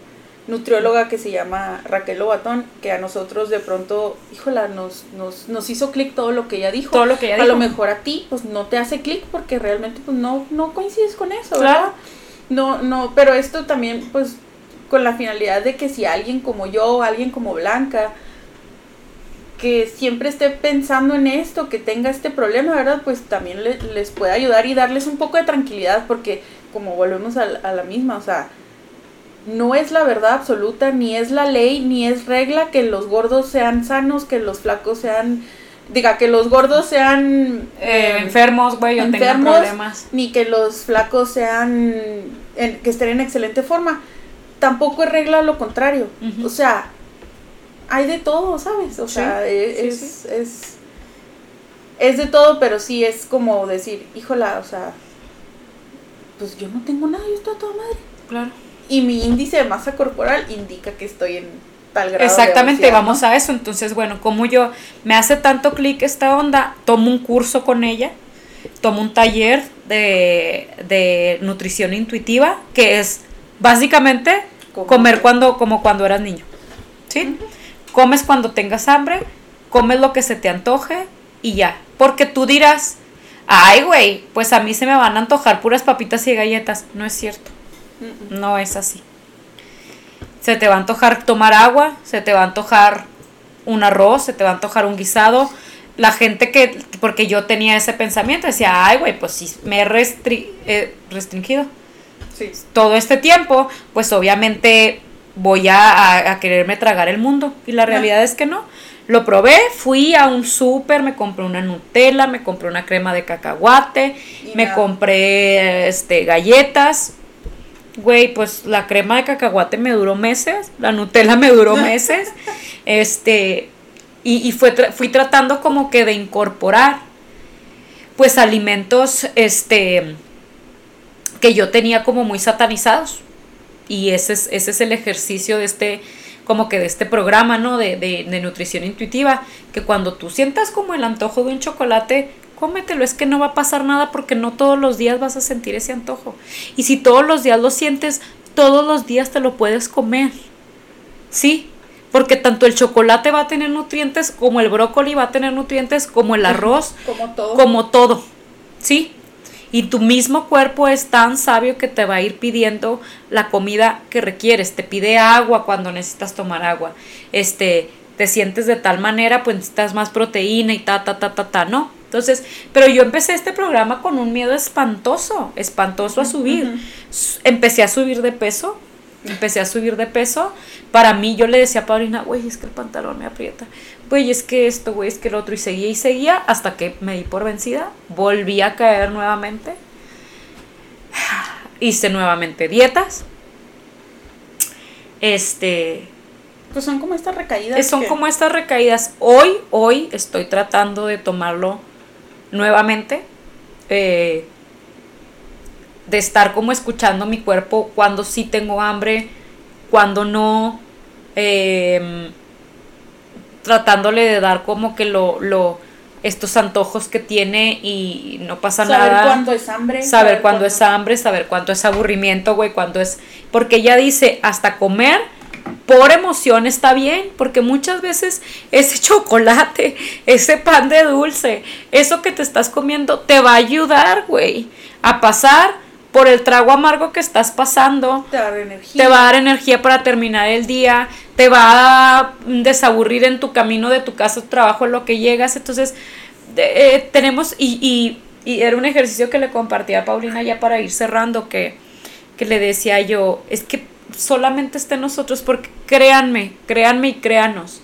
nutrióloga que se llama Raquel Lobatón, que a nosotros de pronto, híjola, nos, nos, nos hizo clic todo lo que ella dijo. Todo lo que ella a lo mejor a ti, pues no te hace clic porque realmente pues no, no coincides con eso, ¿verdad? No, no, pero esto también, pues, con la finalidad de que si alguien como yo, alguien como Blanca, que siempre esté pensando en esto, que tenga este problema, ¿verdad? Pues también les puede ayudar y darles un poco de tranquilidad, porque como volvemos a, la misma, o sea, no es la verdad absoluta, ni es la ley, ni es regla que los gordos sean sanos, que los flacos sean, diga, que los gordos sean eh, enfermos, güey, o tengan problemas. Ni que los flacos sean, que estén en excelente forma. Tampoco es regla lo contrario. O sea, hay de todo, ¿sabes? O sea, es, es, es, de todo, pero sí es como decir, híjola, o sea, pues yo no tengo nada, yo estoy a toda madre. Claro. Y mi índice de masa corporal indica que estoy en tal grado. Exactamente, vamos a eso. Entonces, bueno, como yo me hace tanto clic esta onda, tomo un curso con ella, tomo un taller de, de nutrición intuitiva, que es básicamente comer cuando, como cuando eras niño. ¿Sí? comes cuando tengas hambre, comes lo que se te antoje y ya. Porque tú dirás, ay, güey, pues a mí se me van a antojar puras papitas y galletas. No es cierto. No es así. Se te va a antojar tomar agua, se te va a antojar un arroz, se te va a antojar un guisado. La gente que, porque yo tenía ese pensamiento, decía, ay, güey, pues si me he restringido todo este tiempo, pues obviamente voy a, quererme tragar el mundo. Y la realidad es que no. Lo probé, fui a un súper, me compré una Nutella, me compré una crema de cacahuate, me compré este galletas. Güey, pues la crema de cacahuate me duró meses, la Nutella me duró [laughs] meses. este, y, y fue fui tratando como que de incorporar pues alimentos este que yo tenía como muy satanizados y ese es, ese es el ejercicio de este, como que de este programa, ¿no? De, de, nutrición intuitiva, que cuando tú sientas como el antojo de un chocolate, cómetelo, es que no va a pasar nada porque no todos los días vas a sentir ese antojo. Y si todos los días lo sientes, todos los días te lo puedes comer. ¿Sí? Porque tanto el chocolate va a tener nutrientes, como el brócoli va a tener nutrientes, como el arroz, [laughs] como todo. Como todo. ¿Sí? Y tu mismo cuerpo es tan sabio que te va a ir pidiendo la comida que requieres. Te pide agua cuando necesitas tomar agua. Este, te sientes de tal manera, pues necesitas más proteína y ta, ta, ta, ta, ta, ¿no? Entonces, pero yo empecé este programa con un miedo espantoso, espantoso a subir. Empecé a subir de peso, empecé a subir de peso. Para mí, yo le decía a Paulina, güey, es que el pantalón me aprieta. Güey, es que esto, güey, es que el otro. Y seguía y seguía hasta que me di por vencida. Volví a caer nuevamente. [sighs] Hice nuevamente dietas. Este. Pues son como estas recaídas. Son como estas recaídas. Hoy, hoy estoy tratando de tomarlo nuevamente. Eh, de estar como escuchando mi cuerpo cuando sí tengo hambre, cuando no, em, tratándole de dar como que lo, lo, estos antojos que tiene y no pasa nada. Saber cuándo es hambre. Saber, cuándo es hambre, saber cuánto es aburrimiento, güey, cuándo es... Porque ella dice, hasta comer por emoción está bien, porque muchas veces ese [laughs] chocolate, ese pan de dulce, eso que te estás comiendo te va a ayudar, güey, a pasar por el trago amargo que estás pasando. Te va a dar energía. Te va a dar energía para terminar el día, te va a desaburrir en tu camino de tu casa, tu trabajo, en lo que llegas. Entonces, eh, tenemos, y, y, era un ejercicio que le compartía a Paulina ya para ir cerrando, que, que le decía yo, es que solamente esté nosotros, porque créanme, créanme y créanos.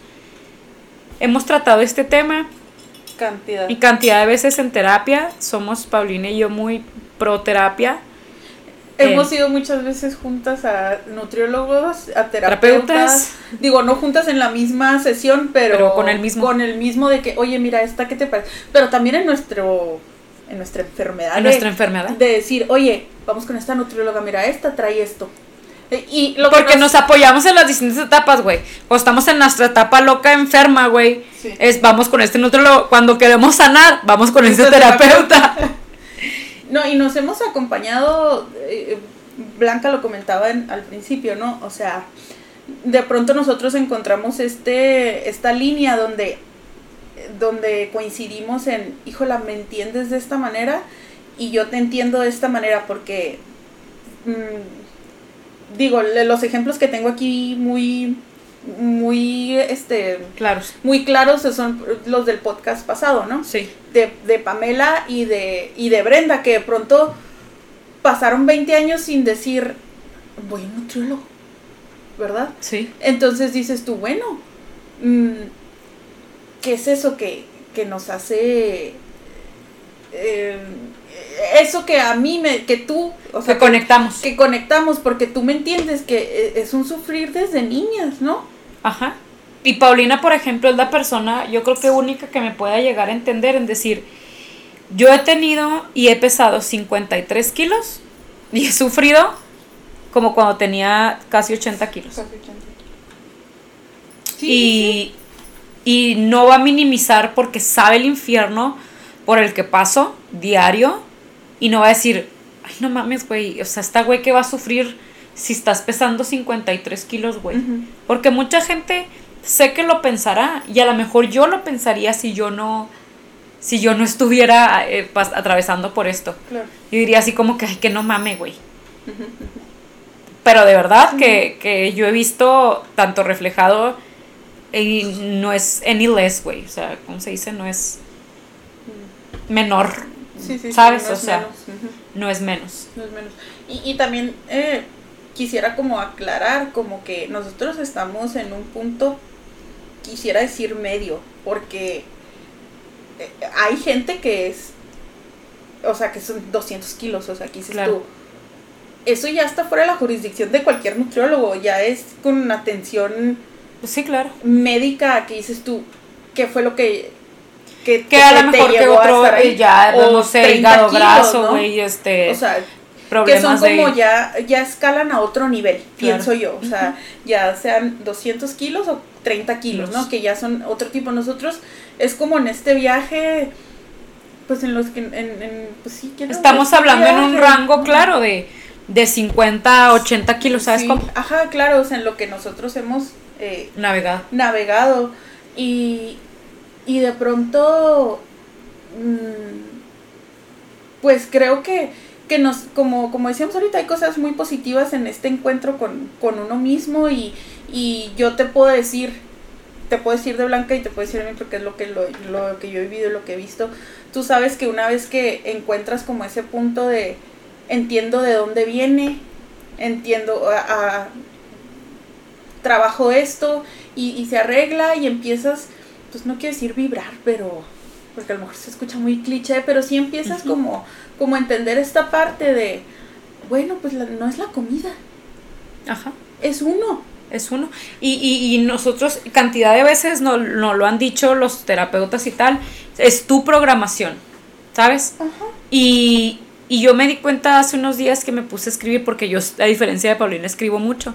Hemos tratado este tema. Cantidad. Y cantidad de veces en terapia. Somos Paulina y yo muy pro terapia Hemos ido muchas veces juntas a nutriólogos, a terapeutas. Digo, no juntas en la misma sesión, pero, con el mismo. Con el mismo de que, oye, mira, esta, ¿qué te parece? Pero también en nuestro en nuestra enfermedad. En nuestra enfermedad. De decir, oye, vamos con esta nutrióloga, mira, esta trae esto. Y lo Porque nos... apoyamos en las distintas etapas, güey. O estamos en nuestra etapa loca enferma, güey. Es vamos con este nutriólogo. Cuando queremos sanar, vamos con este, este terapeuta. [laughs] No, y nos hemos acompañado, eh, Blanca lo comentaba al principio, ¿no? O sea, de pronto nosotros encontramos este, esta línea donde, donde coincidimos en, híjola, ¿me entiendes de esta manera? Y yo te entiendo de esta manera porque, mm, digo, los ejemplos que tengo aquí muy muy este claros. muy claros son los del podcast pasado no sí. De, de Pamela y de y de Brenda que de pronto pasaron 20 años sin decir voy a un nutriólogo verdad sí. Entonces dices tú bueno mm, qué es eso que, que nos hace eh, eso que a mí me, que tú, o sea, que conectamos. Que conectamos porque tú me entiendes que e, es un sufrir desde niñas, ¿no? Ajá. Y Paulina, por ejemplo, es la persona, yo creo que única que me pueda llegar a entender en decir, yo he tenido y he pesado 53 kilos y he sufrido como cuando tenía casi 80 kilos. Casi 80. y, y no va a minimizar porque sabe el infierno por el que paso diario y no va a decir, ay, no mames, güey, o sea, esta güey que va a sufrir si estás pesando 53 kilos, güey. Porque mucha gente sé que lo pensará y a lo mejor yo lo pensaría si yo no si yo no estuviera eh, atravesando por esto. Claro. Yo diría así como que, ay, que no mame, güey. Pero de verdad que, que, yo he visto tanto reflejado y no es any less, güey. O sea, ¿cómo se dice? No es menor ¿Sabes? o sea, no es menos. No es menos. Y, y también eh, quisiera como aclarar, como que nosotros estamos en un punto, quisiera decir medio, porque eh, hay gente que es, o sea, que son 200 kilos, o sea, aquí dices tú, eso ya está fuera de la jurisdicción de cualquier nutriólogo, ya es con atención sí, claro. médica que dices tú, ¿qué fue lo que que, que a lo mejor que otro ya, no sé, hígado graso, güey, este... O sea, que son como ya, ya escalan a otro nivel, pienso yo. O sea, ya sean 200 kilos o 30 kilos, ¿no? Que ya son otro tipo. Nosotros es como en este viaje, pues en los que, en, en pues sí, Estamos hablando en un rango, claro, de, de 50 a 80 kilos, ¿sabes cómo? Ajá, claro, o sea, en lo que nosotros hemos eh, navegado. navegado. Y, y de pronto, mm, pues creo que, que nos, como, como decíamos ahorita, hay cosas muy positivas en este encuentro con, con uno mismo y, y yo te puedo decir, te puedo decir de Blanca y te puedo decir a mí porque es lo que, lo, lo que yo he vivido lo que he visto. Tú sabes que una vez que encuentras como ese punto de entiendo de dónde viene, entiendo, a, trabajo esto y, se arregla y empiezas, pues no quiero decir vibrar, pero, porque a lo mejor se escucha muy cliché, pero sí empiezas como, como a entender esta parte de, bueno, pues no es la comida. Ajá. Es uno es uno. Y, y, y nosotros, cantidad de veces nos no lo han dicho los terapeutas y tal, es tu programación, ¿sabes? Y, y yo me di cuenta hace unos días que me puse a escribir, porque yo, a diferencia de Paulina, escribo mucho.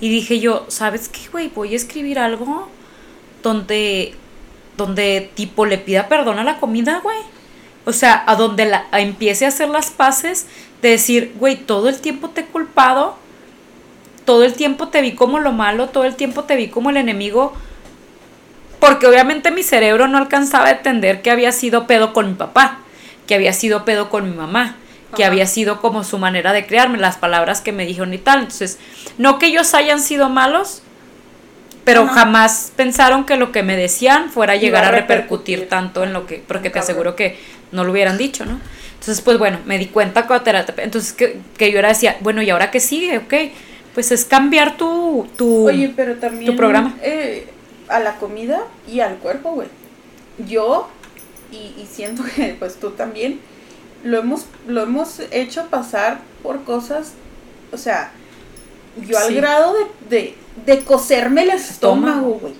Y dije yo, ¿sabes qué, güey? Voy a escribir algo donde, donde tipo le pida perdón a la comida, güey. O sea, a donde la, empiece a hacer las paces de decir, güey, todo el tiempo te he culpado todo el tiempo te vi como lo malo, todo el tiempo te vi como el enemigo, porque obviamente mi cerebro no alcanzaba a entender que había sido pedo con mi papá, que había sido pedo con mi mamá, que había sido como su manera de crearme, las palabras que me dijeron y tal. Entonces, no que ellos hayan sido malos, pero jamás pensaron que lo que me decían fuera a llegar a repercutir, tanto en lo que, porque te aseguro que no lo hubieran dicho, ¿no? Entonces, pues bueno, me di cuenta con terapia, entonces que, que yo era decía, bueno, ¿y ahora qué sigue? Ok, pues es cambiar tu, tu, Oye, pero también, tu programa. Eh, a la comida y al cuerpo, güey. Yo, y, y, siento que pues tú también, lo hemos, lo hemos hecho pasar por cosas, o sea, yo al grado de, de, de, coserme el estómago, güey.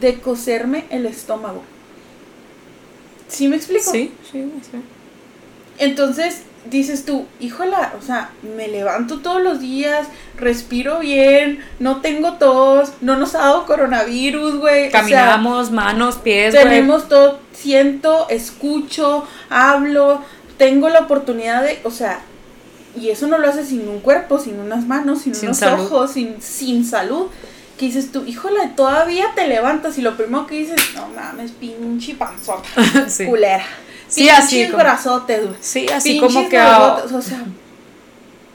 De coserme el estómago. ¿Sí me explico? Sí, sí, sí. Entonces, dices tú, híjola, o sea, me levanto todos los días, respiro bien, no tengo tos, no nos ha dado coronavirus, güey. Caminamos, manos, pies, Tenemos todo, siento, escucho, hablo, tengo la oportunidad de, o sea, y eso no lo haces sin un cuerpo, sin unas manos, sin, unos ojos, sin, sin salud. Que dices tú, híjola, todavía te levantas y lo primero que dices, no mames, pinche panzota, [laughs] culera. Sí, así. Como, brazotes, Sí, así como que. o sea.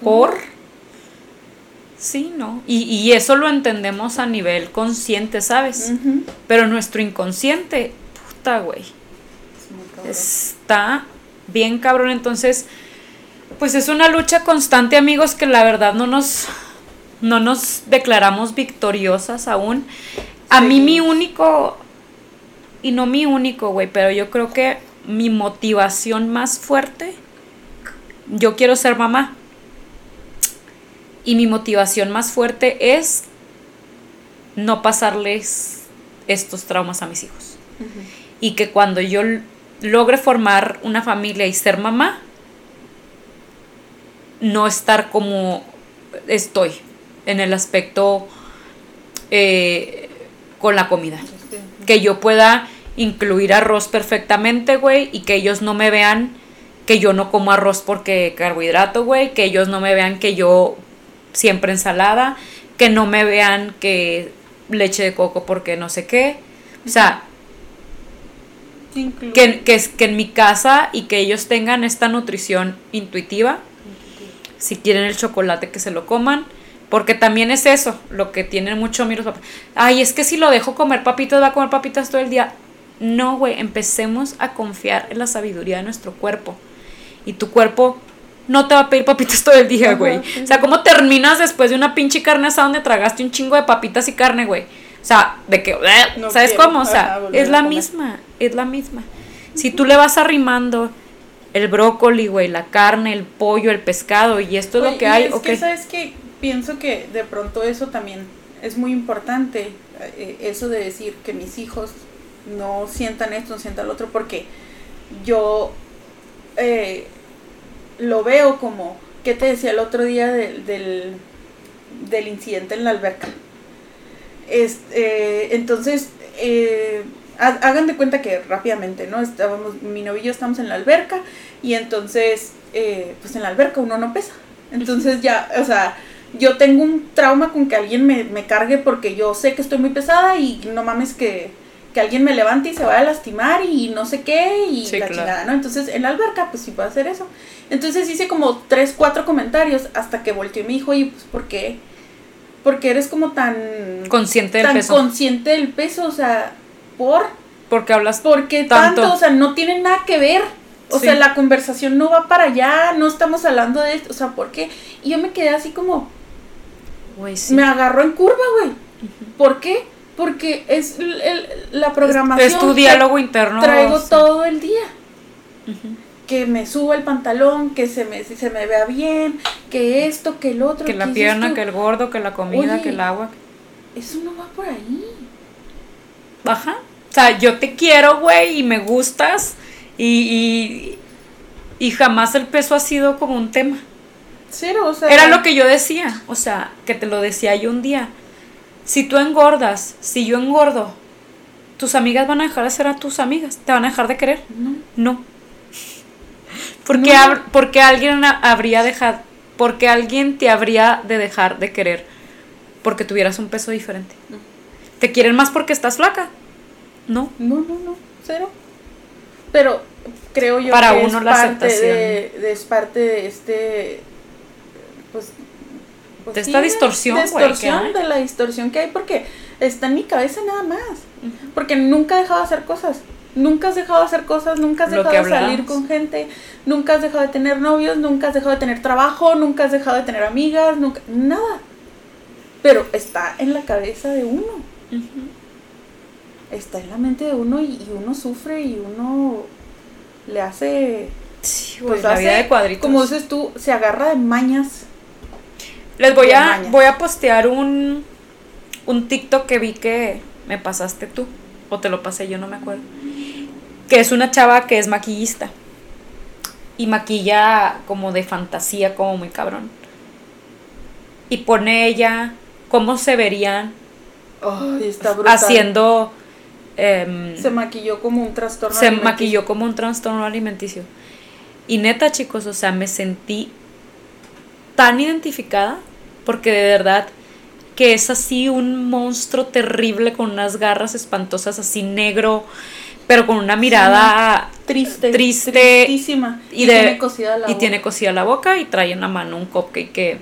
¿Por? Sí, ¿no? Y, y, eso lo entendemos a nivel consciente, ¿sabes? Pero nuestro inconsciente, puta, güey. Está bien cabrón. Entonces, pues es una lucha constante, amigos, que la verdad no nos, no nos declaramos victoriosas aún. A mí mi único, y no mi único, güey, pero yo creo que mi motivación más fuerte, yo quiero ser mamá. Y mi motivación más fuerte es no pasarles estos traumas a mis hijos. Y que cuando yo logre formar una familia y ser mamá, no estar como estoy en el aspecto eh, con la comida. Que yo pueda incluir arroz perfectamente, güey, y que ellos no me vean que yo no como arroz porque carbohidrato, güey, que ellos no me vean que yo siempre ensalada, que no me vean que leche de coco porque no sé qué. O sea, que, que, que en mi casa y que ellos tengan esta nutrición intuitiva. Si quieren el chocolate, que se lo coman. Porque también es eso, lo que tienen mucho miros Ay, es que si lo dejo comer papitas, va a comer papitas todo el día. No, güey, empecemos a confiar en la sabiduría de nuestro cuerpo. Y tu cuerpo no te va a pedir papitas todo el día, güey. O sea, ¿cómo terminas después de una pinche carne asada donde tragaste un chingo de papitas y carne, güey? O sea, de que, ¿sabes cómo? O sea, es la misma, es la misma. Si tú le vas arrimando el brócoli, güey, la carne, el pollo, el pescado y esto es lo que hay, es que, ¿sabes que Pienso que de pronto eso también es muy importante, eh, eso de decir que mis hijos no sientan esto, no sientan lo otro, porque yo eh, lo veo como, ¿qué te decía el otro día del, del, incidente en la alberca? Este, entonces, eh, hagan de cuenta que rápidamente, ¿no? Estábamos, mi novio y yo estamos en la alberca y entonces, pues en la alberca uno no pesa. Entonces ya, o sea, yo tengo un trauma con que alguien me, me cargue porque yo sé que estoy muy pesada y no mames que, que alguien me levante y se vaya a lastimar y no sé qué y la chingada, ¿no? Entonces en la alberca pues sí puedo hacer eso. Entonces hice como tres, cuatro comentarios hasta que volteó y me dijo, y pues ¿por qué? Porque eres como tan... Consciente del tan peso. consciente del peso, o sea, por... Porque hablas Porque tanto, o sea, no tiene nada que ver. O sea, la conversación no va para allá, no estamos hablando de esto, o sea, ¿por qué? Y yo me quedé así como... Me agarró en curva, güey. ¿Por qué? Porque es la programación. Es tu diálogo interno. Traigo todo el día. Que me suba el pantalón, que se me, se me vea bien, que esto, que el otro. Que la pierna, que el gordo, que la comida, que el agua. Eso no va por ahí. Baja. O sea, yo te quiero, güey, y me gustas. Y, y, y jamás el peso ha sido como un tema. Cero, o sea. Era lo que yo decía. O sea, que te lo decía yo un día si tú engordas, si yo engordo, tus amigas van a dejar de ser a tus amigas, te van a dejar de querer. No. No. Porque, porque alguien habría dejado, porque alguien te habría de dejar de querer porque tuvieras un peso diferente. ¿Te quieren más porque estás flaca? No. No, no, no, cero. Pero creo yo Para que uno es la parte de, es parte de este pues pues de esta distorsión, distorsión de la distorsión que hay porque está en mi cabeza nada más. Porque nunca he dejado de hacer cosas. Nunca has dejado de hacer cosas, nunca has dejado de salir con gente, nunca has dejado de tener novios, nunca has dejado de tener trabajo, nunca has dejado de tener amigas, nunca, nada. Pero está en la cabeza de uno. Está en la mente de uno y, uno sufre y uno le hace... pues la vida de cuadritos. Como dices tú, se agarra de mañas les voy a, voy a postear un, un TikTok que vi que me pasaste tú, o te lo pasé yo, no me acuerdo. Que es una chava que es maquillista. Y maquilla como de fantasía, como muy cabrón. Y pone ella cómo se verían haciendo... Em, se maquilló como un trastorno Se maquilló como un trastorno alimenticio. Y neta, chicos, o sea, me sentí tan identificada porque de verdad que es así un monstruo terrible con unas garras espantosas, así negro, pero con una mirada triste, triste tristísima. Y, tiene cosida la y tiene cosida la boca y trae en la mano un cupcake que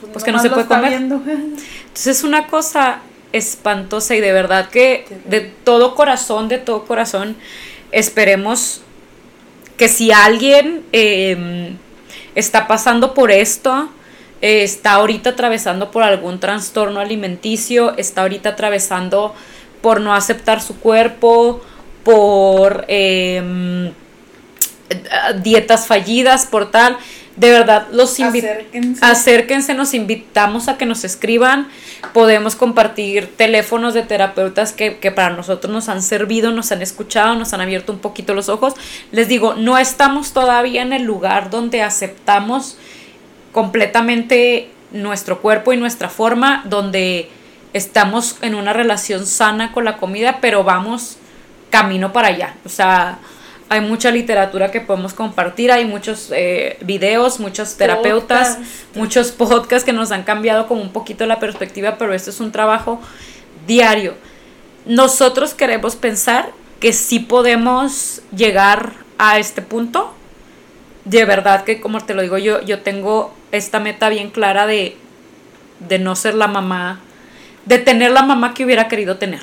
pues, pues que no se puede comer. Entonces es una cosa espantosa y de verdad que de todo corazón, de todo corazón, esperemos que si alguien em, está pasando por esto, eh, está ahorita atravesando por algún trastorno alimenticio, está ahorita atravesando por no aceptar su cuerpo, por em, dietas fallidas, por tal. De verdad, los acérquense. acérquense, nos invitamos a que nos escriban. Podemos compartir teléfonos de terapeutas que, que, para nosotros nos han servido, nos han escuchado, nos han abierto un poquito los ojos. Les digo, no estamos todavía en el lugar donde aceptamos completamente nuestro cuerpo y nuestra forma, donde estamos en una relación sana con la comida, pero vamos camino para allá. O sea, hay mucha literatura que podemos compartir, hay muchos eh, videos, muchos terapeutas, muchos podcasts que nos han cambiado como un poquito la perspectiva, pero esto es un trabajo diario. Nosotros queremos pensar que sí podemos llegar a este punto. De verdad que, como te lo digo, yo, yo tengo esta meta bien clara de, de no ser la mamá, de tener la mamá que hubiera querido tener.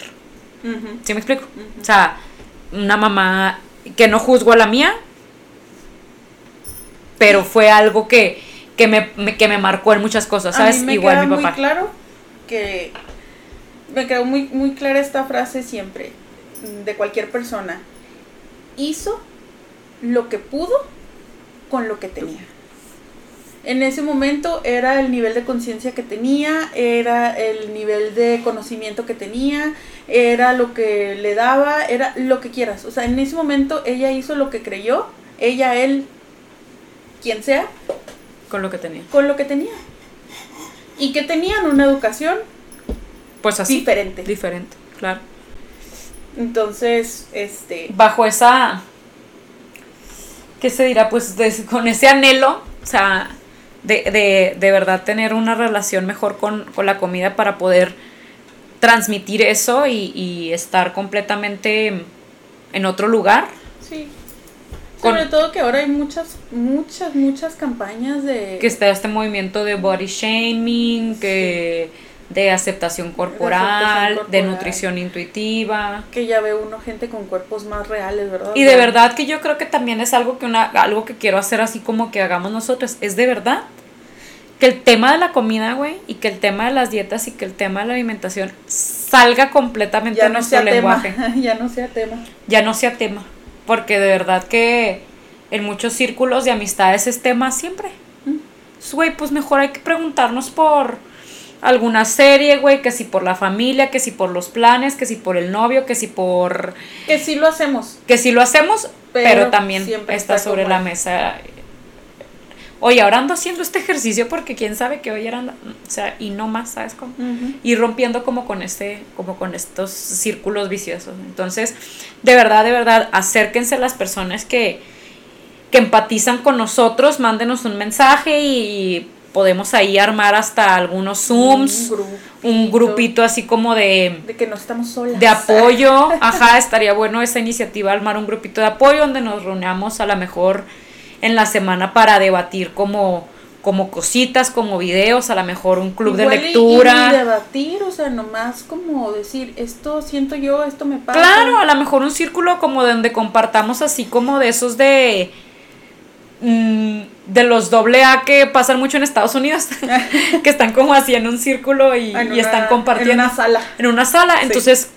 ¿Sí me explico? O sea, una mamá que no juzgo a la mía, pero fue algo que, que, me, que me marcó en muchas cosas, ¿sabes? Igual mi papá. muy claro que me quedó muy, muy clara esta frase siempre, de cualquier persona. Hizo lo que pudo con lo que tenía en ese momento era el nivel de conciencia que tenía, era el nivel de conocimiento que tenía, era lo que le daba, era lo que quieras. O sea, en ese momento ella hizo lo que creyó, ella, él, quien sea. Con lo que tenía. Con lo que tenía. Y que tenían una educación. Pues así. Diferente. Diferente, claro. Entonces, este. Bajo esa. ¿Qué se dirá? Pues con ese anhelo, o sea, de, de, verdad tener una relación mejor con, la comida para poder transmitir eso y, y estar completamente en otro lugar. Sí. Sobre todo que ahora hay muchas, muchas, muchas campañas de... Que está este movimiento de body shaming, que de aceptación corporal, de, nutrición intuitiva. Que ya ve uno gente con cuerpos más reales, ¿verdad? Y de verdad que yo creo que también es algo que una, algo que quiero hacer así como que hagamos nosotros, es de verdad que el tema de la comida, güey, y que el tema de las dietas y que el tema de la alimentación salga completamente de nuestro lenguaje. [laughs] ya no sea tema. Ya no sea tema. Porque de verdad que en muchos círculos de amistades es tema siempre. Mm. Güey, pues mejor hay que preguntarnos por alguna serie, güey, que si por la familia, que si por los planes, que si por el novio, que si por... Que si lo hacemos. Que si lo hacemos, pero, también está, sobre la mesa. Oye, ahora ando haciendo este ejercicio porque quién sabe que hoy era, o sea, y no más, ¿sabes cómo? Y rompiendo como con este, como con estos círculos viciosos. Entonces, de verdad, de verdad, acérquense las personas que, que empatizan con nosotros, mándenos un mensaje y podemos ahí armar hasta algunos Zooms, un grupito, así como de... De que no estamos solas. De apoyo, ajá, estaría bueno esa iniciativa, armar un grupito de apoyo donde nos reunamos a lo mejor en la semana para debatir como como cositas, como videos, a lo mejor un club de lectura. Y, debatir, o sea, nomás como decir, esto siento yo, esto me pasa. Claro, a lo mejor un círculo como donde compartamos así como de esos de Mm, de los doble A que pasan mucho en Estados Unidos, [laughs] que están como así en un círculo y, están compartiendo. En una sala. En una sala. Entonces,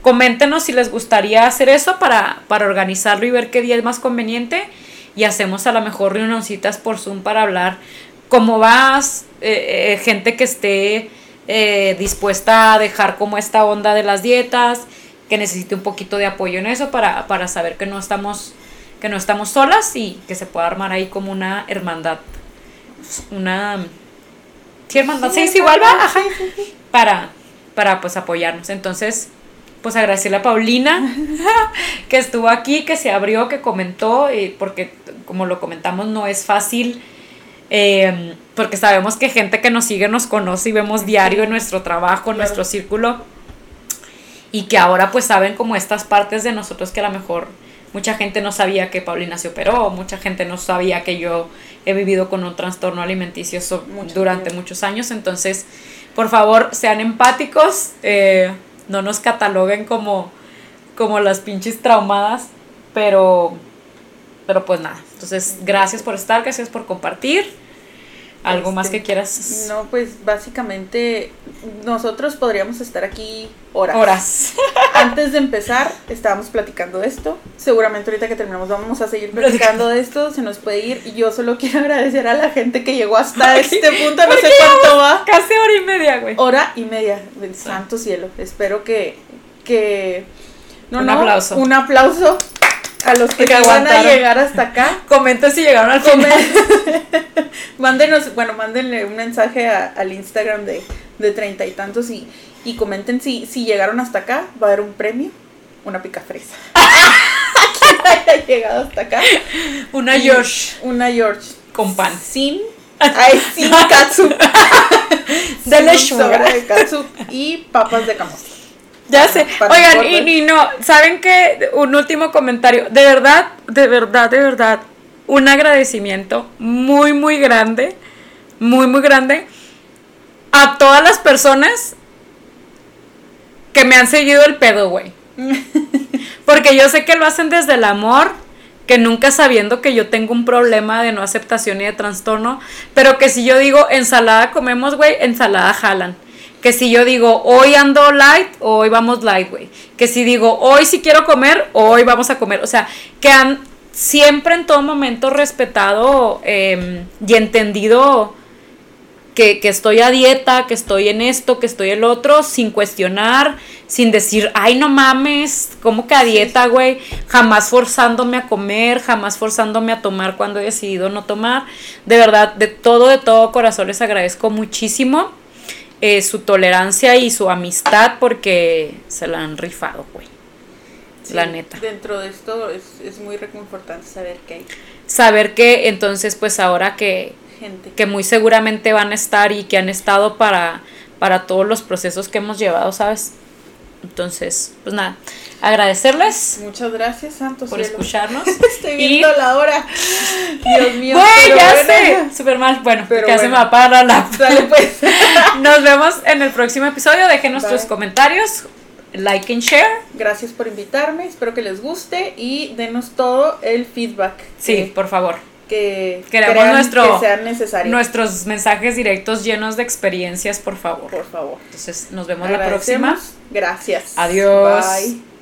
coméntenos si les gustaría hacer eso para, para organizarlo y ver qué día es más conveniente. Y hacemos a lo mejor reunioncitas por Zoom para hablar cómo vas, eh, eh, gente que esté eh, dispuesta a dejar como esta onda de las dietas, que necesite un poquito de apoyo en eso para, para saber que no estamos que no estamos solas y que se pueda armar ahí como una hermandad. Una. Sí, hermandad, sí, sí, igual va, Para, para pues apoyarnos. Entonces, pues agradecerle a Paulina [laughs] que estuvo aquí, que se abrió, que comentó, y porque como lo comentamos, no es fácil. Em, porque sabemos que gente que nos sigue nos conoce y vemos diario en nuestro trabajo, en nuestro círculo, y que ahora pues saben como estas partes de nosotros que a lo mejor Mucha gente no sabía que Paulina se operó, mucha gente no sabía que yo he vivido con un trastorno alimenticio durante muchos años. Entonces, por favor, sean empáticos, eh, no nos cataloguen como, como las pinches traumadas, pero, pero pues nada. Entonces, gracias por estar, gracias por compartir. ¿Algo más que este, quieras? No, pues básicamente nosotros podríamos estar aquí horas. Horas. [laughs] Antes de empezar, estábamos platicando de esto. Seguramente ahorita que terminamos vamos a seguir platicando de esto. Se nos puede ir. Y yo solo quiero [laughs] agradecer a la gente que llegó hasta este punto. No sé cuánto va. Casi hora y media, güey. Hora y media. Del santo cielo. Espero que. que no, un aplauso. Un aplauso a los que, van a llegar hasta acá. [laughs] Comenten si llegaron al final. [laughs] Mándenos, bueno, mándenle un mensaje al Instagram de, de treinta y tantos y, y comenten si, si llegaron hasta acá. Va a haber un premio, una pica fresa. [laughs] haya llegado hasta acá. Una George. Una George. Con pan. Sin. Ay, sin katsu. de lechuga. de katsu y papas de camote. Ya sé. Oigan, y, no, ¿saben qué? Un último comentario. De verdad, de verdad, de verdad, un agradecimiento muy, muy grande, muy, muy grande a todas las personas que me han seguido el pedo, güey. [laughs] Porque yo sé que lo hacen desde el amor, que nunca sabiendo que yo tengo un problema de no aceptación y de trastorno, pero que si yo digo ensalada comemos, güey, ensalada jalan que si yo digo, hoy ando light, hoy vamos light, güey. Que si digo, hoy sí quiero comer, hoy vamos a comer. O sea, que han siempre en todo momento respetado em, y entendido que, que, estoy a dieta, que estoy en esto, que estoy el otro, sin cuestionar, sin decir, ay, no mames, ¿cómo que a dieta, güey? Jamás forzándome a comer, jamás forzándome a tomar cuando he decidido no tomar. De verdad, de todo, de todo corazón les agradezco muchísimo. Eh, su tolerancia y su amistad porque se la han rifado, güey. la neta. Dentro de esto es, muy reconfortante saber que hay. Saber que entonces, pues ahora que, gente. Que muy seguramente van a estar y que han estado para, para todos los procesos que hemos llevado, ¿sabes? Entonces, pues nada, agradecerles. Muchas gracias, Santos. Por escucharnos. [laughs] Estoy viendo la hora. Dios mío. Güey, ya sé. Súper mal. Bueno, pero ya se me va a parar la Dale pues. [laughs] Nos vemos en el próximo episodio. Dejen nuestros comentarios. Like and share. Gracias por invitarme. Espero que les guste y denos todo el feedback. Sí, por favor que queremos nuestro, que sean necesarios. nuestros mensajes directos llenos de experiencias, por favor. Por favor. Entonces, nos vemos la próxima. Gracias. Adiós. Bye.